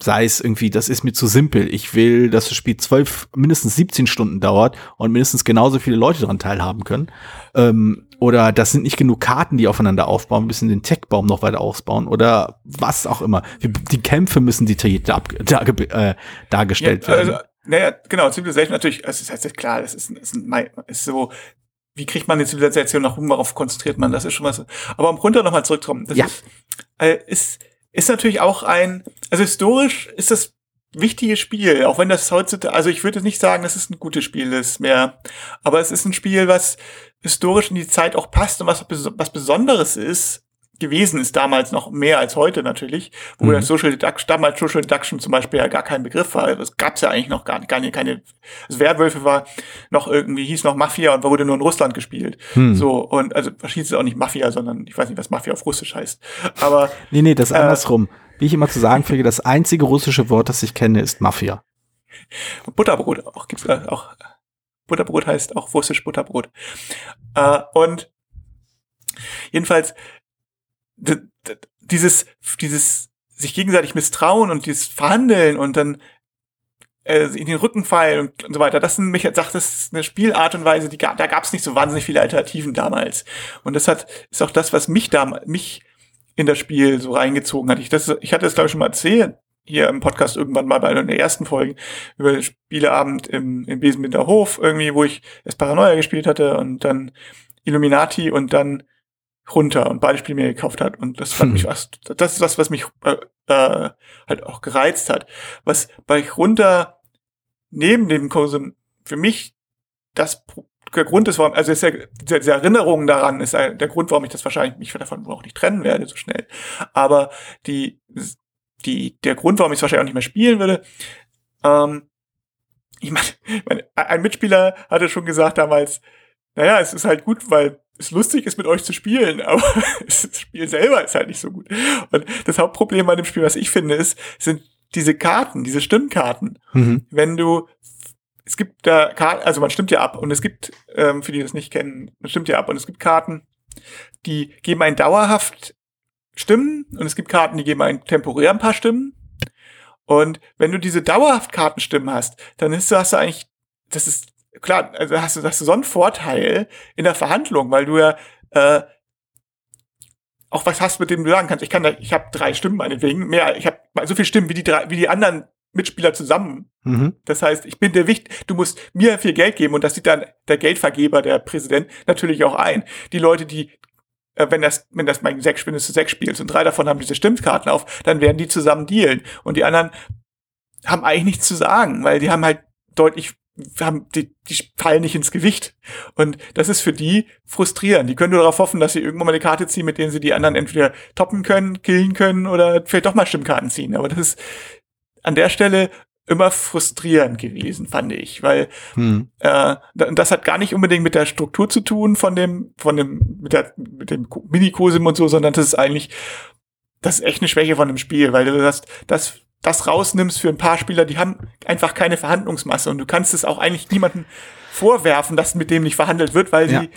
sei es irgendwie, das ist mir zu simpel. Ich will, dass das Spiel zwölf, mindestens 17 Stunden dauert und mindestens genauso viele Leute daran teilhaben können. Ähm, oder das sind nicht genug Karten, die aufeinander aufbauen, müssen den Tech-Baum noch weiter ausbauen oder was auch immer. Die, Kämpfe müssen detailliert dar, dar, äh, dargestellt ja, werden. also, naja, genau, Civilization natürlich, es ist halt klar, das ist, ist, ein, ist so, wie kriegt man eine Zivilisation nach rum, worauf konzentriert man, das ist schon was. Aber um runter nochmal zurückzukommen, das Ja. ist, äh, ist, ist natürlich auch ein, also historisch ist das wichtiges Spiel, auch wenn das heutzutage, also ich würde nicht sagen, dass es ein gutes Spiel ist mehr, aber es ist ein Spiel, was historisch in die Zeit auch passt und was, was Besonderes ist, gewesen ist damals noch mehr als heute natürlich, wo Mhm. ja Social Deduction, damals Social Deduction zum Beispiel ja gar kein Begriff war. Das gab's ja eigentlich noch gar nicht, gar nicht keine, also Werwölfe war noch irgendwie, hieß noch Mafia und wurde nur in Russland gespielt. Hm. So, und also hieß es auch nicht Mafia, sondern ich weiß nicht, was Mafia auf Russisch heißt. Aber *laughs* Nee, nee, das ist Äh, andersrum. Wie ich immer zu sagen pflege, das einzige russische Wort, das ich kenne, ist Mafia. Butterbrot auch gibt's da auch. Butterbrot heißt auch russisch Butterbrot. Äh, und jedenfalls dieses dieses sich gegenseitig misstrauen und dieses Verhandeln und dann äh, in den Rücken fallen und, und so weiter. Das sind mich sagt, das ist eine Spielart und Weise, die gab, da gab es nicht so wahnsinnig viele Alternativen damals. Und das hat ist auch das, was mich da mich in das Spiel so reingezogen hat. Ich das ich hatte es glaube ich schon mal erzählt hier im Podcast irgendwann mal bei einer der ersten Folgen über Spieleabend im, im Besenbinder Hof irgendwie, wo ich erst Paranoia gespielt hatte und dann Illuminati und dann runter und beide Spiele mir gekauft hat. Und das fand Hm. mich was das ist was was mich äh, äh, halt auch gereizt hat. Was bei runter neben dem Konsum für mich das der Grund ist warum also ist ja diese, diese Erinnerung daran ist der Grund warum ich das wahrscheinlich mich davon auch nicht trennen werde so schnell. Aber die die der Grund warum ich es wahrscheinlich auch nicht mehr spielen würde ähm, ich meine, *laughs* ich meine, ein Mitspieler hatte schon gesagt damals, naja, es ist halt gut, weil es lustig ist, mit euch zu spielen, *laughs* aber das Spiel selber ist halt nicht so gut. Und das Hauptproblem bei dem Spiel, was ich finde, ist, sind diese Karten, diese Stimmkarten. Mhm. Wenn du, es gibt da Karten, also man stimmt ja ab und es gibt, ähm, für die das nicht kennen, man stimmt ja ab und es gibt Karten, die geben einen dauerhaft Stimmen und es gibt Karten, die geben einen temporär ein paar Stimmen. Und wenn du diese dauerhaft Kartenstimmen hast, dann ist, hast du eigentlich, das ist klar, also hast du, hast du so einen Vorteil in der Verhandlung, weil du ja, äh, auch was hast, mit dem du sagen kannst. Ich kann da, ich habe drei Stimmen meinetwegen, mehr, ich habe so viele Stimmen wie die drei, wie die anderen Mitspieler zusammen. Mhm. Das heißt, ich bin der Wicht, du musst mir viel Geld geben und das sieht dann der Geldvergeber, der Präsident, natürlich auch ein. Die Leute, die äh, wenn das, wenn das mein sechs Spiel zu sechs spielst und drei davon haben diese Stimmkarten auf, dann werden die zusammen dealen. Und die anderen haben eigentlich nichts zu sagen, weil die haben halt deutlich haben, die, die fallen nicht ins Gewicht. Und das ist für die frustrierend. Die können nur darauf hoffen, dass sie irgendwann mal eine Karte ziehen, mit denen sie die anderen entweder toppen können, killen können oder vielleicht doch mal Stimmkarten ziehen. Aber das ist an der Stelle immer frustrierend gewesen, fand ich, weil hm. äh, das hat gar nicht unbedingt mit der Struktur zu tun von dem, von dem, mit, der, mit dem Minikosim und so, sondern das ist eigentlich, das ist echt eine Schwäche von dem Spiel, weil du hast das das rausnimmst für ein paar Spieler, die haben einfach keine Verhandlungsmasse und du kannst es auch eigentlich niemandem vorwerfen, dass mit dem nicht verhandelt wird, weil ja. die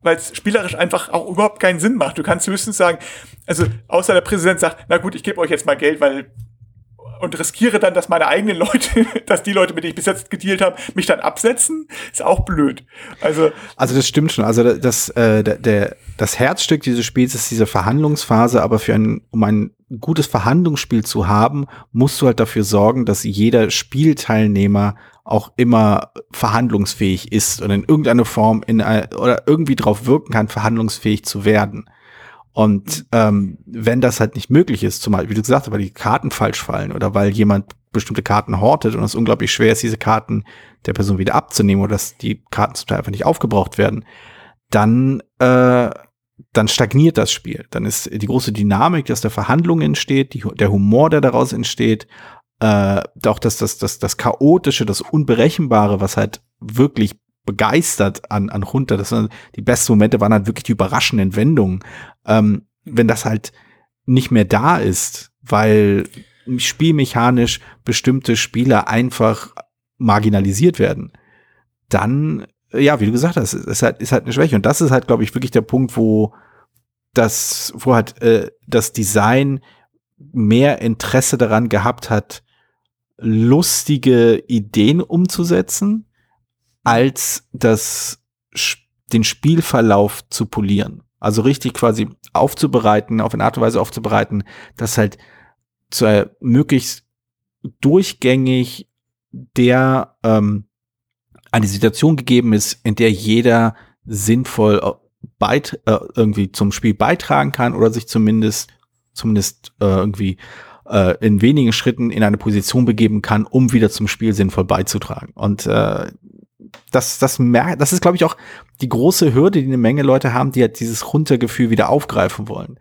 weil es spielerisch einfach auch überhaupt keinen Sinn macht. Du kannst höchstens sagen, also außer der Präsident sagt, na gut, ich gebe euch jetzt mal Geld, weil und riskiere dann, dass meine eigenen Leute, *laughs* dass die Leute, mit denen ich bis jetzt gedealt habe, mich dann absetzen, ist auch blöd. Also, also das stimmt schon. Also das, äh, der, das Herzstück dieses Spiels ist diese Verhandlungsphase, aber für ein, um ein gutes Verhandlungsspiel zu haben, musst du halt dafür sorgen, dass jeder Spielteilnehmer auch immer verhandlungsfähig ist und in irgendeiner Form in, oder irgendwie drauf wirken kann, verhandlungsfähig zu werden. Und ähm, wenn das halt nicht möglich ist, zumal, wie du gesagt hast, weil die Karten falsch fallen oder weil jemand bestimmte Karten hortet und es unglaublich schwer ist, diese Karten der Person wieder abzunehmen oder dass die Karten zum Teil einfach nicht aufgebraucht werden, dann, äh, dann stagniert das Spiel. Dann ist die große Dynamik, dass der Verhandlung entsteht, die, der Humor, der daraus entsteht, äh, auch das, das, das, das Chaotische, das Unberechenbare, was halt wirklich begeistert an, an Hunter. Das waren, die besten Momente waren halt wirklich die überraschenden Wendungen. Ähm, wenn das halt nicht mehr da ist, weil spielmechanisch bestimmte Spieler einfach marginalisiert werden, dann, ja, wie du gesagt hast, ist halt, ist halt eine Schwäche. Und das ist halt, glaube ich, wirklich der Punkt, wo das, wo halt äh, das Design mehr Interesse daran gehabt hat, lustige Ideen umzusetzen, als das, den Spielverlauf zu polieren. Also richtig quasi aufzubereiten, auf eine Art und Weise aufzubereiten, dass halt zu möglichst durchgängig der ähm, eine Situation gegeben ist, in der jeder sinnvoll äh, beit äh, irgendwie zum Spiel beitragen kann oder sich zumindest zumindest äh, irgendwie äh, in wenigen Schritten in eine Position begeben kann, um wieder zum Spiel sinnvoll beizutragen. Und äh, das, das, merkt, das ist, glaube ich, auch die große Hürde, die eine Menge Leute haben, die halt dieses Runtergefühl wieder aufgreifen wollen.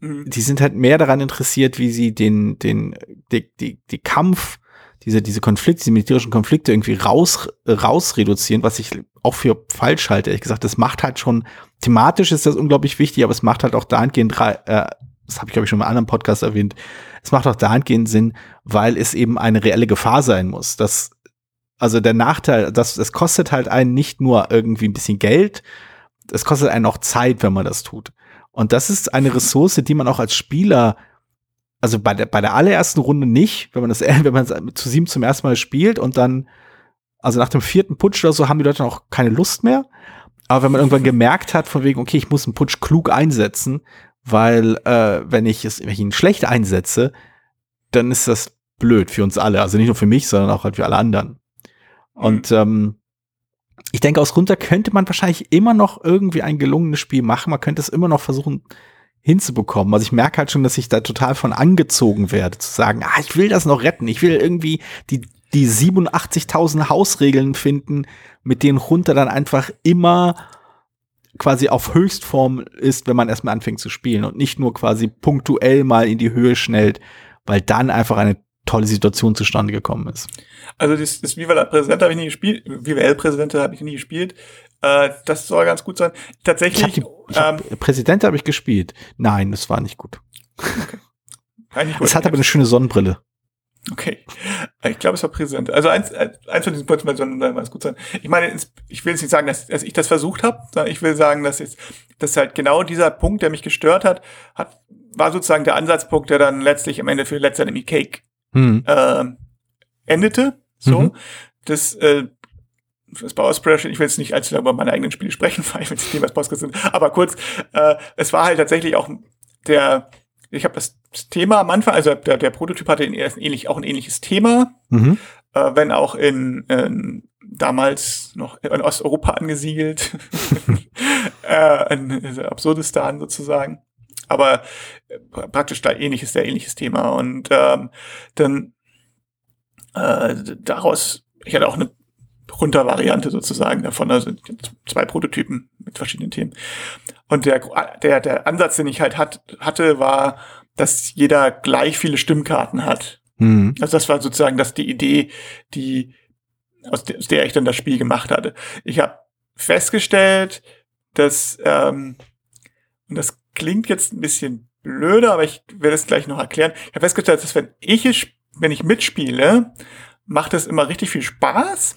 Mhm. Die sind halt mehr daran interessiert, wie sie den, den, die, die, die Kampf, diese, diese Konflikte, diese militärischen Konflikte irgendwie raus, raus reduzieren, was ich auch für falsch halte, ehrlich gesagt. Das macht halt schon, thematisch ist das unglaublich wichtig, aber es macht halt auch dahingehend, äh, das habe ich, glaube ich, schon in einem anderen Podcast erwähnt, es macht auch dahingehend Sinn, weil es eben eine reelle Gefahr sein muss, dass also der Nachteil, das, das kostet halt einen nicht nur irgendwie ein bisschen Geld, es kostet einen auch Zeit, wenn man das tut. Und das ist eine Ressource, die man auch als Spieler, also bei der, bei der allerersten Runde nicht, wenn man das, *laughs* wenn man zu sieben zum ersten Mal spielt und dann, also nach dem vierten Putsch oder so haben die Leute auch keine Lust mehr. Aber wenn man irgendwann gemerkt hat, von wegen, okay, ich muss einen Putsch klug einsetzen, weil äh, wenn ich es, wenn ich ihn schlecht einsetze, dann ist das blöd für uns alle. Also nicht nur für mich, sondern auch halt für alle anderen. Und ähm, ich denke, aus runter könnte man wahrscheinlich immer noch irgendwie ein gelungenes Spiel machen. Man könnte es immer noch versuchen hinzubekommen. Also ich merke halt schon, dass ich da total von angezogen werde, zu sagen, ah, ich will das noch retten. Ich will irgendwie die, die 87.000 Hausregeln finden, mit denen runter dann einfach immer quasi auf Höchstform ist, wenn man erstmal anfängt zu spielen und nicht nur quasi punktuell mal in die Höhe schnellt, weil dann einfach eine tolle Situation zustande gekommen ist. Also das, das Viva la Präsident habe ich nie gespielt, Präsident habe ich nie gespielt. Äh, das soll ganz gut sein. Tatsächlich. Ich hab die, ich hab, ähm, Präsident habe ich gespielt. Nein, das war nicht gut. Okay. Es hat aber eine schöne Sonnenbrille. Okay. Ich glaube, es war Präsident. Also eins, eins von diesen Punkten soll ganz gut sein. Ich meine, ich will jetzt nicht sagen, dass, dass ich das versucht habe, sondern ich will sagen, dass jetzt, dass halt genau dieser Punkt, der mich gestört hat, hat, war sozusagen der Ansatzpunkt, der dann letztlich am Ende für Let's Enemy Cake hm. äh, endete. So. Mhm. Das, äh, das Power Spreadsheet, ich will jetzt nicht allzu lange über meine eigenen Spiele sprechen, *laughs* weil ich will nicht Thema Podcast sind, aber kurz, äh, es war halt tatsächlich auch der, ich habe das Thema am Anfang, also der, der Prototyp hatte ein ähnlich, auch ein ähnliches Thema, mhm. äh, wenn auch in, in damals noch in Osteuropa angesiedelt, *laughs* äh, in Absurdistan sozusagen. Aber äh, praktisch da ähnliches, sehr ähnliches Thema. Und ähm, dann äh, daraus, ich hatte auch eine Runtervariante sozusagen davon, also zwei Prototypen mit verschiedenen Themen. Und der, der, der Ansatz, den ich halt hat, hatte, war, dass jeder gleich viele Stimmkarten hat. Mhm. Also das war sozusagen das die Idee, die aus, der, aus der ich dann das Spiel gemacht hatte. Ich habe festgestellt, dass ähm, und das klingt jetzt ein bisschen blöder, aber ich werde es gleich noch erklären. Ich habe festgestellt, dass wenn ich wenn ich mitspiele, macht es immer richtig viel Spaß.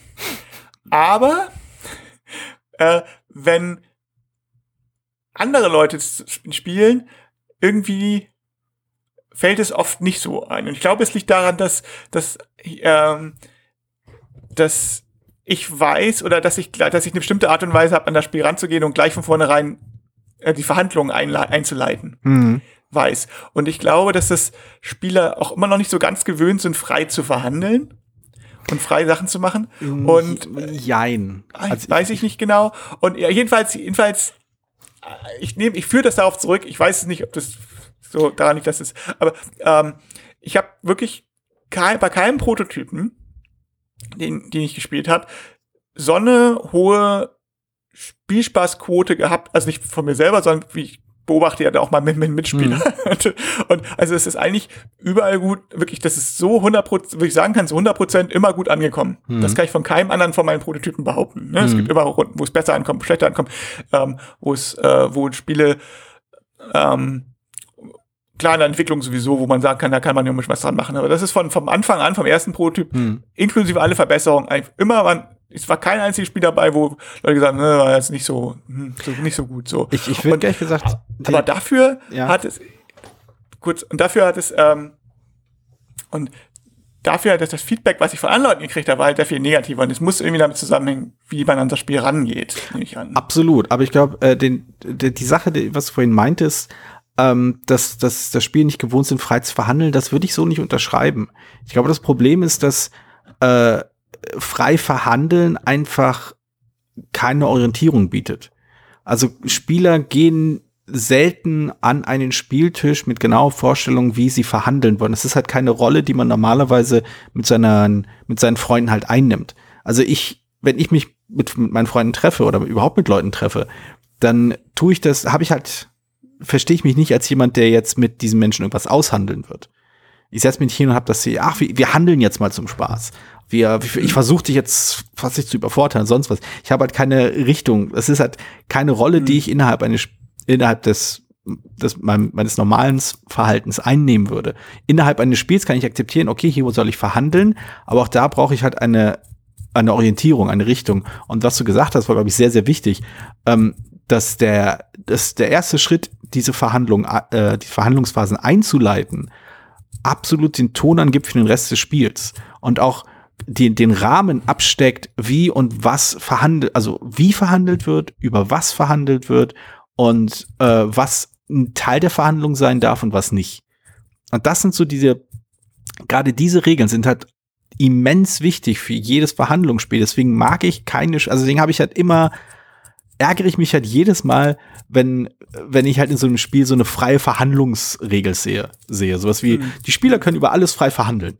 Aber äh, wenn andere Leute spielen, irgendwie fällt es oft nicht so ein. Und ich glaube, es liegt daran, dass, dass, ähm, dass ich weiß oder dass ich, dass ich eine bestimmte Art und Weise habe, an das Spiel ranzugehen und gleich von vornherein äh, die Verhandlungen einzuleiten. Mhm. Weiß. Und ich glaube, dass das Spieler auch immer noch nicht so ganz gewöhnt sind, frei zu verhandeln und frei Sachen zu machen. Und jein. Also weiß ich nicht genau. Und ja, jedenfalls, jedenfalls, äh, ich nehme, ich führe das darauf zurück. Ich weiß nicht, ob das so daran nicht das ist. Aber ähm, ich habe wirklich kein, bei keinem Prototypen, den, den ich gespielt habe, so eine hohe Spielspaßquote gehabt, also nicht von mir selber, sondern wie ich beobachte ja da auch mal mit, mit Mitspielern. Mhm. *laughs* Und also es ist eigentlich überall gut, wirklich, das ist so 100 Prozent, würde ich sagen kann, so 100 Prozent immer gut angekommen. Mhm. Das kann ich von keinem anderen von meinen Prototypen behaupten. Ne? Mhm. Es gibt immer Runden, wo es besser ankommt, schlechter ankommt, ähm, wo es, äh, wo Spiele, ähm, klar in der Entwicklung sowieso, wo man sagen kann, da kann man ja was dran machen. Aber das ist von, vom Anfang an, vom ersten Prototyp, mhm. inklusive alle Verbesserungen, immer, man, es war kein einziges Spiel dabei, wo Leute gesagt haben, ne, war jetzt nicht so, hm, so nicht so gut. So. Ich, ich würde ehrlich gesagt. Aber dafür ja. hat es kurz und dafür hat es ähm, und dafür hat es das Feedback, was ich von anderen Leuten gekriegt habe, war halt sehr viel negativer. Und es muss irgendwie damit zusammenhängen, wie man an das Spiel rangeht, nehme ich an. Absolut. Aber ich glaube, äh, den, die, die Sache, die, was du vorhin meintest, ähm, dass, dass das Spiel nicht gewohnt sind, frei zu verhandeln, das würde ich so nicht unterschreiben. Ich glaube, das Problem ist, dass äh, frei verhandeln einfach keine Orientierung bietet. Also Spieler gehen selten an einen Spieltisch mit genauer Vorstellung, wie sie verhandeln wollen. Es ist halt keine Rolle, die man normalerweise mit seinen, mit seinen Freunden halt einnimmt. Also ich, wenn ich mich mit, mit meinen Freunden treffe oder überhaupt mit Leuten treffe, dann tue ich das, habe ich halt, verstehe ich mich nicht als jemand, der jetzt mit diesen Menschen irgendwas aushandeln wird. Ich setze mich hin und habe das hier, ach, wir, wir handeln jetzt mal zum Spaß wir, ich versuche dich jetzt fast nicht zu übervorteilen, sonst was. Ich habe halt keine Richtung. Es ist halt keine Rolle, die mhm. ich innerhalb eines, innerhalb des, des meines normalen Verhaltens einnehmen würde. Innerhalb eines Spiels kann ich akzeptieren, okay, hier soll ich verhandeln, aber auch da brauche ich halt eine, eine Orientierung, eine Richtung. Und was du gesagt hast, war, glaube ich, sehr, sehr wichtig, ähm, dass der, dass der erste Schritt, diese Verhandlung, äh, die Verhandlungsphasen einzuleiten, absolut den Ton angibt für den Rest des Spiels. Und auch die, den Rahmen absteckt, wie und was verhandelt, also wie verhandelt wird, über was verhandelt wird und äh, was ein Teil der Verhandlung sein darf und was nicht. Und das sind so diese, gerade diese Regeln sind halt immens wichtig für jedes Verhandlungsspiel. Deswegen mag ich keine, also deswegen habe ich halt immer, ärgere ich mich halt jedes Mal, wenn, wenn ich halt in so einem Spiel so eine freie Verhandlungsregel sehe, sehe. Sowas wie, mhm. die Spieler können über alles frei verhandeln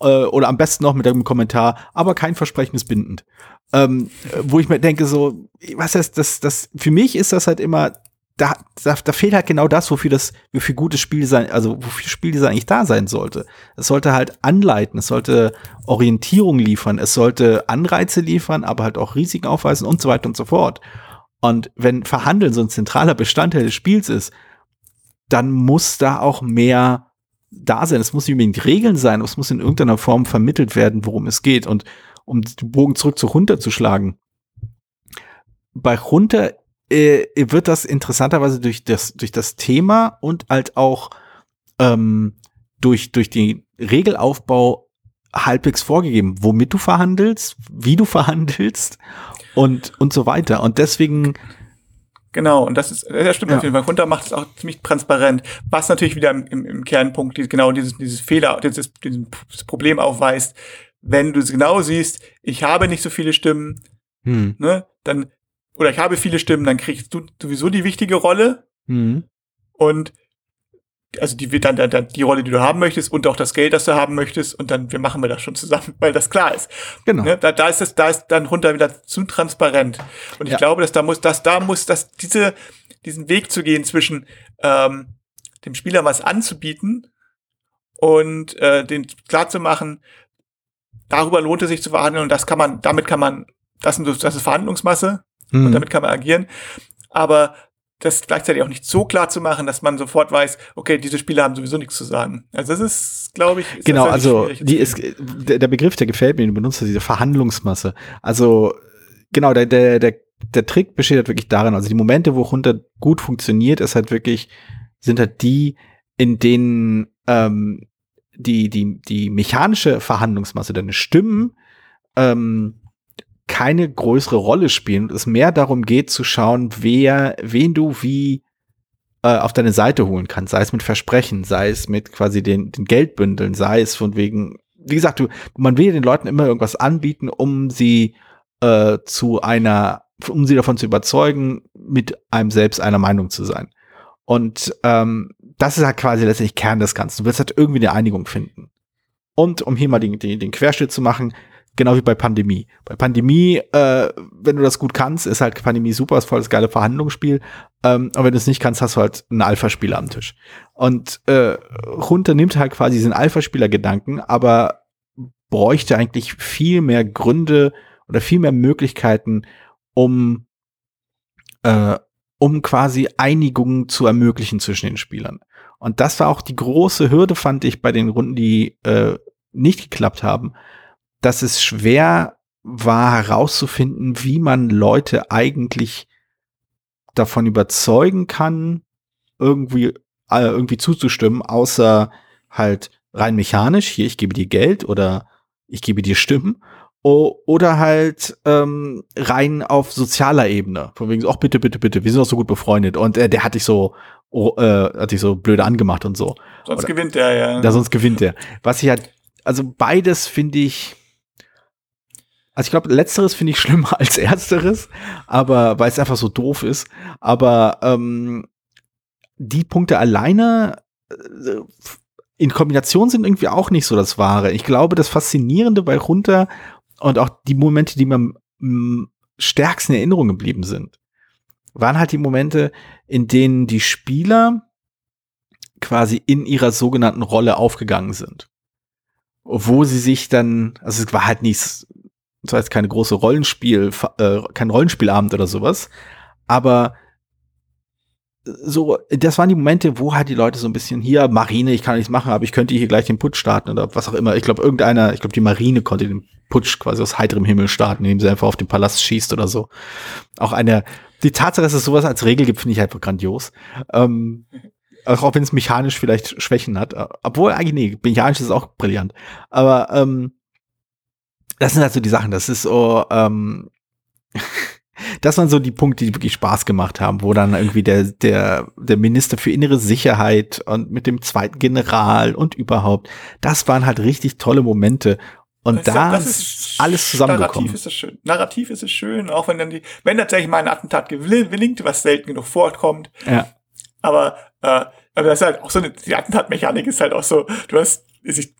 äh, oder am besten noch mit einem Kommentar, aber kein Versprechen ist bindend. Ähm, wo ich mir denke, so, was heißt das, das, für mich ist das halt immer, da, da, da fehlt halt genau das, wofür das, wofür gutes Spiel sein, also wofür Spieldesign eigentlich da sein sollte. Es sollte halt anleiten, es sollte Orientierung liefern, es sollte Anreize liefern, aber halt auch Risiken aufweisen und so weiter und so fort. Und wenn Verhandeln so ein zentraler Bestandteil des Spiels ist, dann muss da auch mehr da sein. Es muss nicht unbedingt Regeln sein, es muss in irgendeiner Form vermittelt werden, worum es geht. Und um den Bogen zurück zu Runter zu schlagen. Bei Runter äh, wird das interessanterweise durch das, durch das Thema und halt auch ähm, durch, durch den Regelaufbau halbwegs vorgegeben, womit du verhandelst, wie du *laughs* verhandelst und, und so weiter. Und deswegen Genau, und das ist, das stimmt Ja. auf jeden Fall. Runter macht es auch ziemlich transparent, was natürlich wieder im, im, im Kernpunkt die, genau dieses, dieses Fehler, dieses, dieses Problem aufweist. Wenn du es genau siehst, ich habe nicht so viele Stimmen, Hm. ne, dann, oder ich habe viele Stimmen, dann kriegst du sowieso die wichtige Rolle Hm. und also die dann, dann, dann die Rolle, die du haben möchtest und auch das Geld, das du haben möchtest und dann wir machen wir das schon zusammen, weil das klar ist. Genau. Ne? Da, da ist es, da ist dann runter wieder zu transparent. Und ich Ja. glaube, dass da muss, dass da muss, dass diese, diesen Weg zu gehen zwischen ähm, dem Spieler was anzubieten und äh, den klar zu machen, darüber lohnt es sich zu verhandeln und das kann man, damit kann man, das, sind, das ist Verhandlungsmasse und Hm. damit kann man agieren. Aber das gleichzeitig auch nicht so klar zu machen, dass man sofort weiß, okay, diese Spieler haben sowieso nichts zu sagen. Also das ist, glaube ich, ist Genau, also die ist, der, der Begriff, der gefällt mir, den benutzt du, diese Verhandlungsmasse. Also genau, der, der, der, der Trick besteht halt wirklich darin, also die Momente, wo runter gut funktioniert, ist halt wirklich, sind halt die, in denen ähm, die, die, die mechanische Verhandlungsmasse, deine Stimmen, ähm, keine größere Rolle spielen und es mehr darum geht zu schauen, wer, wen du wie äh, auf deine Seite holen kannst, sei es mit Versprechen, sei es mit quasi den, den Geldbündeln, sei es von wegen, wie gesagt, du, man will den Leuten immer irgendwas anbieten, um sie äh, zu einer, um sie davon zu überzeugen, mit einem selbst einer Meinung zu sein. Und ähm, das ist halt quasi letztendlich Kern des Ganzen. Du willst halt irgendwie eine Einigung finden. Und um hier mal den, den, den Querschnitt zu machen, genau wie bei Pandemie. Bei Pandemie, äh, wenn du das gut kannst, ist halt Pandemie super, ist voll das geile Verhandlungsspiel. Ähm, aber wenn du es nicht kannst, hast du halt einen Alpha-Spieler am Tisch. Und äh, runter nimmt halt quasi diesen Alpha-Spieler-Gedanken, aber bräuchte eigentlich viel mehr Gründe oder viel mehr Möglichkeiten, um, äh, um quasi Einigungen zu ermöglichen zwischen den Spielern. Und das war auch die große Hürde, fand ich, bei den Runden, die äh, nicht geklappt haben, dass es schwer war herauszufinden, wie man Leute eigentlich davon überzeugen kann, irgendwie, äh, irgendwie zuzustimmen, außer halt rein mechanisch, hier, ich gebe dir Geld oder ich gebe dir Stimmen, o oder halt ähm, rein auf sozialer Ebene. Von wegen, so, ach bitte, bitte, bitte, wir sind doch so gut befreundet. Und äh, der hat dich so, oh, äh, hat dich so blöde angemacht und so. Sonst oder- gewinnt der ja. Da sonst gewinnt er. Was ich halt, also beides finde ich, also ich glaube, letzteres finde ich schlimmer *laughs* als ersteres, aber weil es einfach so doof ist. Aber ähm, die Punkte alleine äh, in Kombination sind irgendwie auch nicht so das Wahre. Ich glaube, das Faszinierende bei Runter und auch die Momente, die mir am stärksten in Erinnerung geblieben sind, waren halt die Momente, in denen die Spieler quasi in ihrer sogenannten Rolle aufgegangen sind. Wo sie sich dann, also es war halt nicht, es war jetzt keine große Rollenspiel, äh, kein Rollenspielabend oder sowas, aber so, das waren die Momente, wo halt die Leute so ein bisschen hier, Marine, ich kann nichts machen, aber ich könnte hier gleich den Putsch starten oder was auch immer. Ich glaube, irgendeiner, ich glaube, die Marine konnte den Putsch quasi aus heiterem Himmel starten, indem sie einfach auf den Palast schießt oder so. Auch eine, die Tatsache, dass es sowas als Regel gibt, finde ich einfach grandios. Ähm, auch wenn es mechanisch vielleicht Schwächen hat. Obwohl, eigentlich, nee, mechanisch ist es auch brillant. Aber ähm, das sind halt so die Sachen. Das ist so, ähm, *laughs* das waren so die Punkte, die wirklich Spaß gemacht haben, wo dann irgendwie der, der, der Minister für innere Sicherheit und mit dem zweiten General und überhaupt, das waren halt richtig tolle Momente. Und Das ist- da ist alles zusammengekommen. Narrativ ist es schön. Narrativ ist es schön, auch wenn dann die, wenn tatsächlich mal ein Attentat gelingt, was selten genug vorkommt. Ja. Aber, äh, aber das ist halt auch so eine, die Attentatmechanik ist halt auch so, du hast, ist-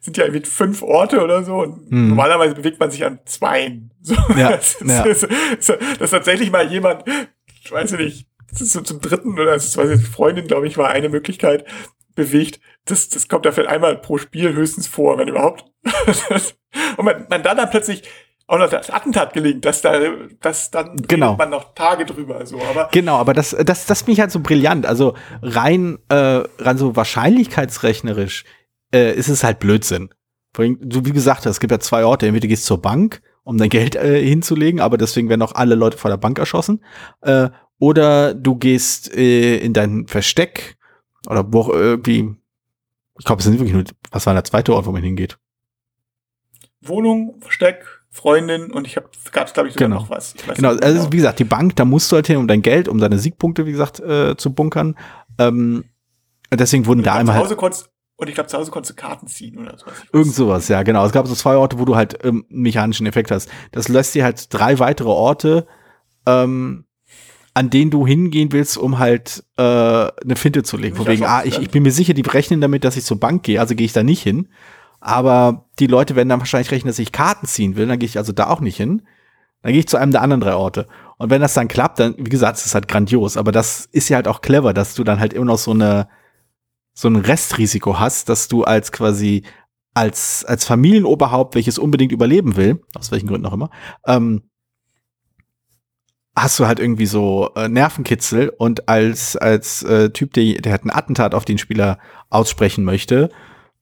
sind ja irgendwie fünf Orte oder so und Mhm. normalerweise bewegt man sich an zweien. *laughs* So, Ja, das, ja. ist, dass tatsächlich mal jemand, ich weiß nicht, so zum dritten oder das weiß ich, Freundin, glaube ich, war eine Möglichkeit, bewegt. Das, das kommt ja vielleicht einmal pro Spiel höchstens vor, wenn überhaupt. *laughs* und man, man dann dann plötzlich auch noch das Attentat gelingt, dass da, dass dann Genau. man noch Tage drüber, so, aber Genau, aber das, das, das finde ich halt so brillant. Also rein, äh, rein so wahrscheinlichkeitsrechnerisch äh, ist es halt Blödsinn. So wie gesagt es gibt ja zwei Orte. Entweder du gehst zur Bank, um dein Geld äh, hinzulegen, aber deswegen werden auch alle Leute vor der Bank erschossen. Äh, oder du gehst äh, in dein Versteck oder wo auch irgendwie. Ich glaube, es sind wirklich nur, was war der zweite Ort, wo man hingeht? Wohnung, Versteck, Freundin und ich habe gab es glaube ich sogar Genau. noch was. Genau, also wie gesagt, die Bank, da musst du halt hin, um dein Geld, um deine Siegpunkte, wie gesagt, äh, zu bunkern. Ähm, deswegen wurden da einmal zu halt Hause konntest, und ich glaube, zu Hause konntest du Karten ziehen oder sowas. Irgend sowas, ja, genau. Es gab so zwei Orte, wo du halt ähm, einen mechanischen Effekt hast. Das lässt dir halt drei weitere Orte, ähm, an denen du hingehen willst, um halt äh, eine Finte zu legen. Von wegen, ah, ich, ich bin mir sicher, die rechnen damit, dass ich zur Bank gehe, also gehe ich da nicht hin. Aber die Leute werden dann wahrscheinlich rechnen, dass ich Karten ziehen will, dann gehe ich also da auch nicht hin. Dann gehe ich zu einem der anderen drei Orte. Und wenn das dann klappt, dann, wie gesagt, es ist halt grandios. Aber das ist ja halt auch clever, dass du dann halt immer noch so eine, so ein Restrisiko hast, dass du als quasi als, als Familienoberhaupt, welches unbedingt überleben will, aus welchen Gründen auch immer, ähm, hast du halt irgendwie so äh, Nervenkitzel und als, als äh, Typ, der, der halt ein Attentat auf den Spieler aussprechen möchte,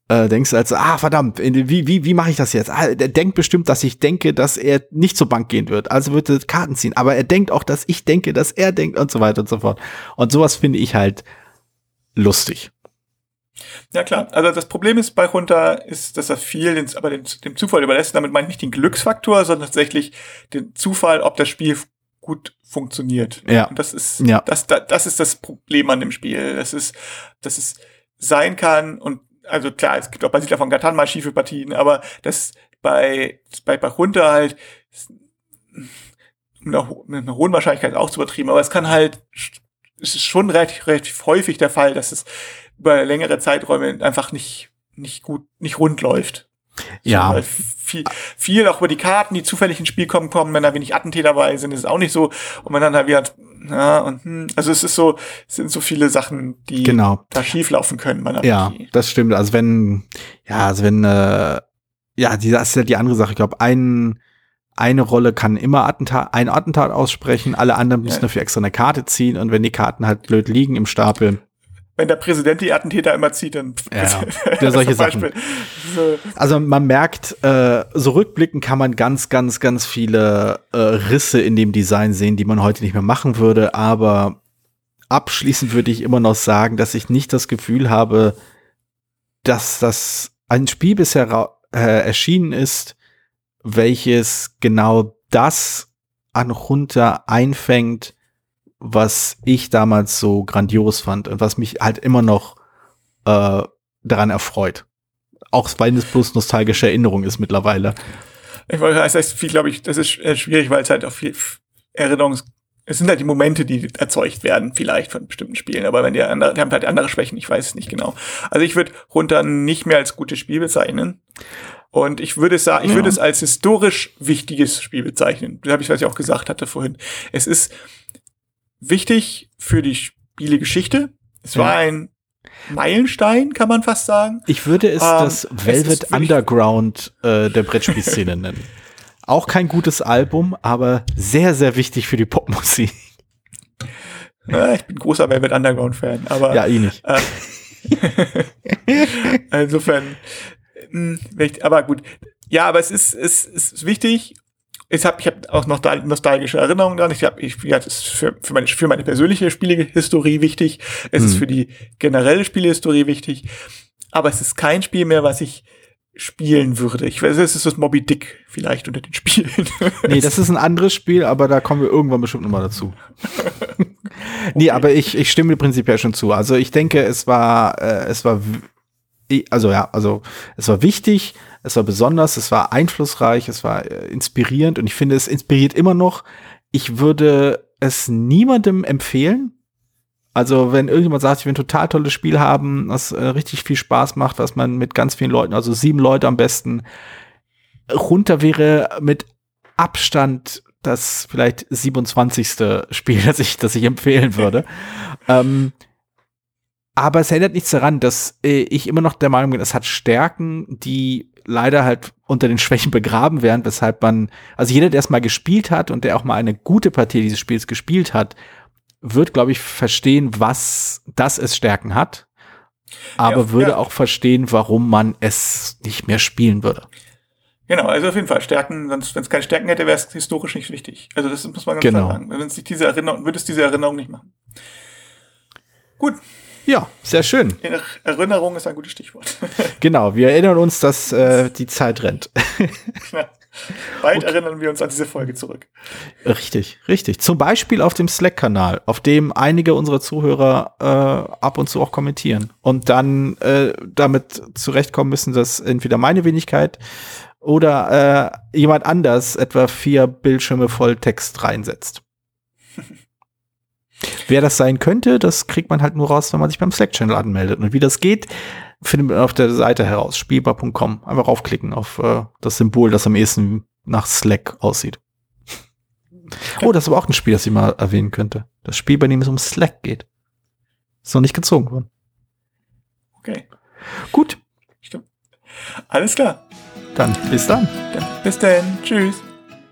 äh, denkst du also, ah, verdammt, wie, wie, wie mache ich das jetzt? Ah, der denkt bestimmt, dass ich denke, dass er nicht zur Bank gehen wird, also wird er Karten ziehen, aber er denkt auch, dass ich denke, dass er denkt und so weiter und so fort. Und sowas finde ich halt lustig. Ja klar, also das Problem ist bei Runter ist, dass er viel den, aber den, dem Zufall überlässt. Damit meine ich nicht den Glücksfaktor, sondern tatsächlich den Zufall, ob das Spiel gut funktioniert. Ja. Und das ist, Ja. das, das, das ist das Problem an dem Spiel. Das ist, dass es sein kann und also klar, es gibt auch bei Siedler von Catan mal schiefe Partien, aber das bei, bei, bei Runter halt mit einer, mit einer hohen Wahrscheinlichkeit auch zu übertrieben, aber es kann halt, es ist schon relativ, relativ häufig der Fall, dass es über längere Zeiträume einfach nicht, nicht gut, nicht rund läuft. Ja. Weil viel, viel auch über die Karten, die zufällig ins Spiel kommen, kommen, wenn da wenig Attentäter dabei sind, ist es auch nicht so. Und wenn dann halt wieder, ja, und, hm, also es ist so, es sind so viele Sachen, die Genau. da schief laufen können. bei einer Ja, Partie. das stimmt. Also wenn, ja, also wenn, äh, ja, die, das ist ja die andere Sache. Ich glaube, ein, eine Rolle kann immer Attentat, ein Attentat aussprechen, alle anderen müssen Ja. dafür extra eine Karte ziehen und wenn die Karten halt blöd liegen im Stapel. Wenn der Präsident die Attentäter immer zieht, dann Ja, *laughs* solche Beispiel. So, Also man merkt, äh, so rückblickend kann man ganz, ganz, ganz viele äh, Risse in dem Design sehen, die man heute nicht mehr machen würde, aber abschließend würde ich immer noch sagen, dass ich nicht das Gefühl habe, dass das ein Spiel bisher äh, erschienen ist, welches genau das an runter einfängt, was ich damals so grandios fand und was mich halt immer noch äh, daran erfreut. Auch weil es bloß nostalgische Erinnerung ist mittlerweile. Ich wollte, das heißt viel, glaube ich, das ist äh, schwierig, weil es halt auch viel Erinnerungs, es sind halt die Momente, die erzeugt werden, vielleicht von bestimmten Spielen, aber wenn die andere, die haben halt andere Schwächen, ich weiß es nicht genau. Also ich würde runter nicht mehr als gutes Spiel bezeichnen. Und ich würde es sagen, ich Ja. würde es als historisch wichtiges Spiel bezeichnen. Das habe ich, was ich auch gesagt hatte vorhin. Es ist wichtig für die Spielegeschichte. Es Ja. war ein Meilenstein, kann man fast sagen. Ich würde es Ähm, das es Velvet wirklich- Underground äh, der Brettspielszene *laughs* nennen. Auch kein gutes Album, aber sehr, sehr wichtig für die Popmusik. Ja, ich bin großer Velvet Underground Fan, aber Ja, eh nicht. Äh, *laughs* Insofern, mh, wichtig- aber gut. Ja, aber es ist, es ist wichtig. Ich habe ich hab auch noch nostalgische Erinnerungen dran. Ich habe, ich, ja, das ist für, für, meine, für meine persönliche Spielehistorie wichtig. Es ist Hm. für die generelle Spielehistorie wichtig. Aber es ist kein Spiel mehr, was ich spielen würde. Ich weiß, es ist das Moby Dick vielleicht unter den Spielen. *laughs* Nee, das ist ein anderes Spiel, aber da kommen wir irgendwann bestimmt nochmal dazu. *laughs* Nee, aber ich, ich stimme prinzipiell schon zu. Also ich denke, es war, äh, es war, also ja, also es war wichtig, es war besonders, es war einflussreich, es war äh, inspirierend und ich finde, es inspiriert immer noch. Ich würde es niemandem empfehlen. Also wenn irgendjemand sagt, ich will ein total tolles Spiel haben, was äh, richtig viel Spaß macht, was man mit ganz vielen Leuten, also sieben Leute am besten, runter wäre mit Abstand das vielleicht 27. Spiel, *laughs* das ich, das ich empfehlen würde. *laughs* ähm, aber es ändert nichts daran, dass äh, ich immer noch der Meinung bin, es hat Stärken, die leider halt unter den Schwächen begraben werden, weshalb man, also jeder, der es mal gespielt hat und der auch mal eine gute Partie dieses Spiels gespielt hat, wird, glaube ich, verstehen, was das es Stärken hat, aber Ja, würde ja. auch verstehen, warum man es nicht mehr spielen würde. Genau, also auf jeden Fall Stärken, sonst wenn es keine Stärken hätte, wäre es historisch nicht wichtig. Also das muss man ganz Genau. klar sagen. Wenn es nicht diese Erinnerung, würde es diese Erinnerung nicht machen. Gut, Ja, sehr schön. Erinnerung ist ein gutes Stichwort. *laughs* Genau, wir erinnern uns, dass äh, die Zeit rennt. Bald okay. erinnern wir uns an diese Folge zurück. Richtig, richtig. Zum Beispiel auf dem Slack-Kanal, auf dem einige unserer Zuhörer äh, ab und zu auch kommentieren und dann äh, damit zurechtkommen müssen, dass entweder meine Wenigkeit oder äh, jemand anders etwa vier Bildschirme voll Text reinsetzt. *laughs* Wer das sein könnte, das kriegt man halt nur raus, wenn man sich beim Slack-Channel anmeldet. Und wie das geht, findet man auf der Seite heraus, spielbar.com. Einfach raufklicken auf äh, das Symbol, das am ehesten nach Slack aussieht. Oh, das ist aber auch ein Spiel, das ich mal erwähnen könnte. Das Spiel, bei dem es um Slack geht. Ist noch nicht gezogen worden. Okay. Gut. Stimmt. Alles klar. Dann bis dann. dann bis dann. Tschüss.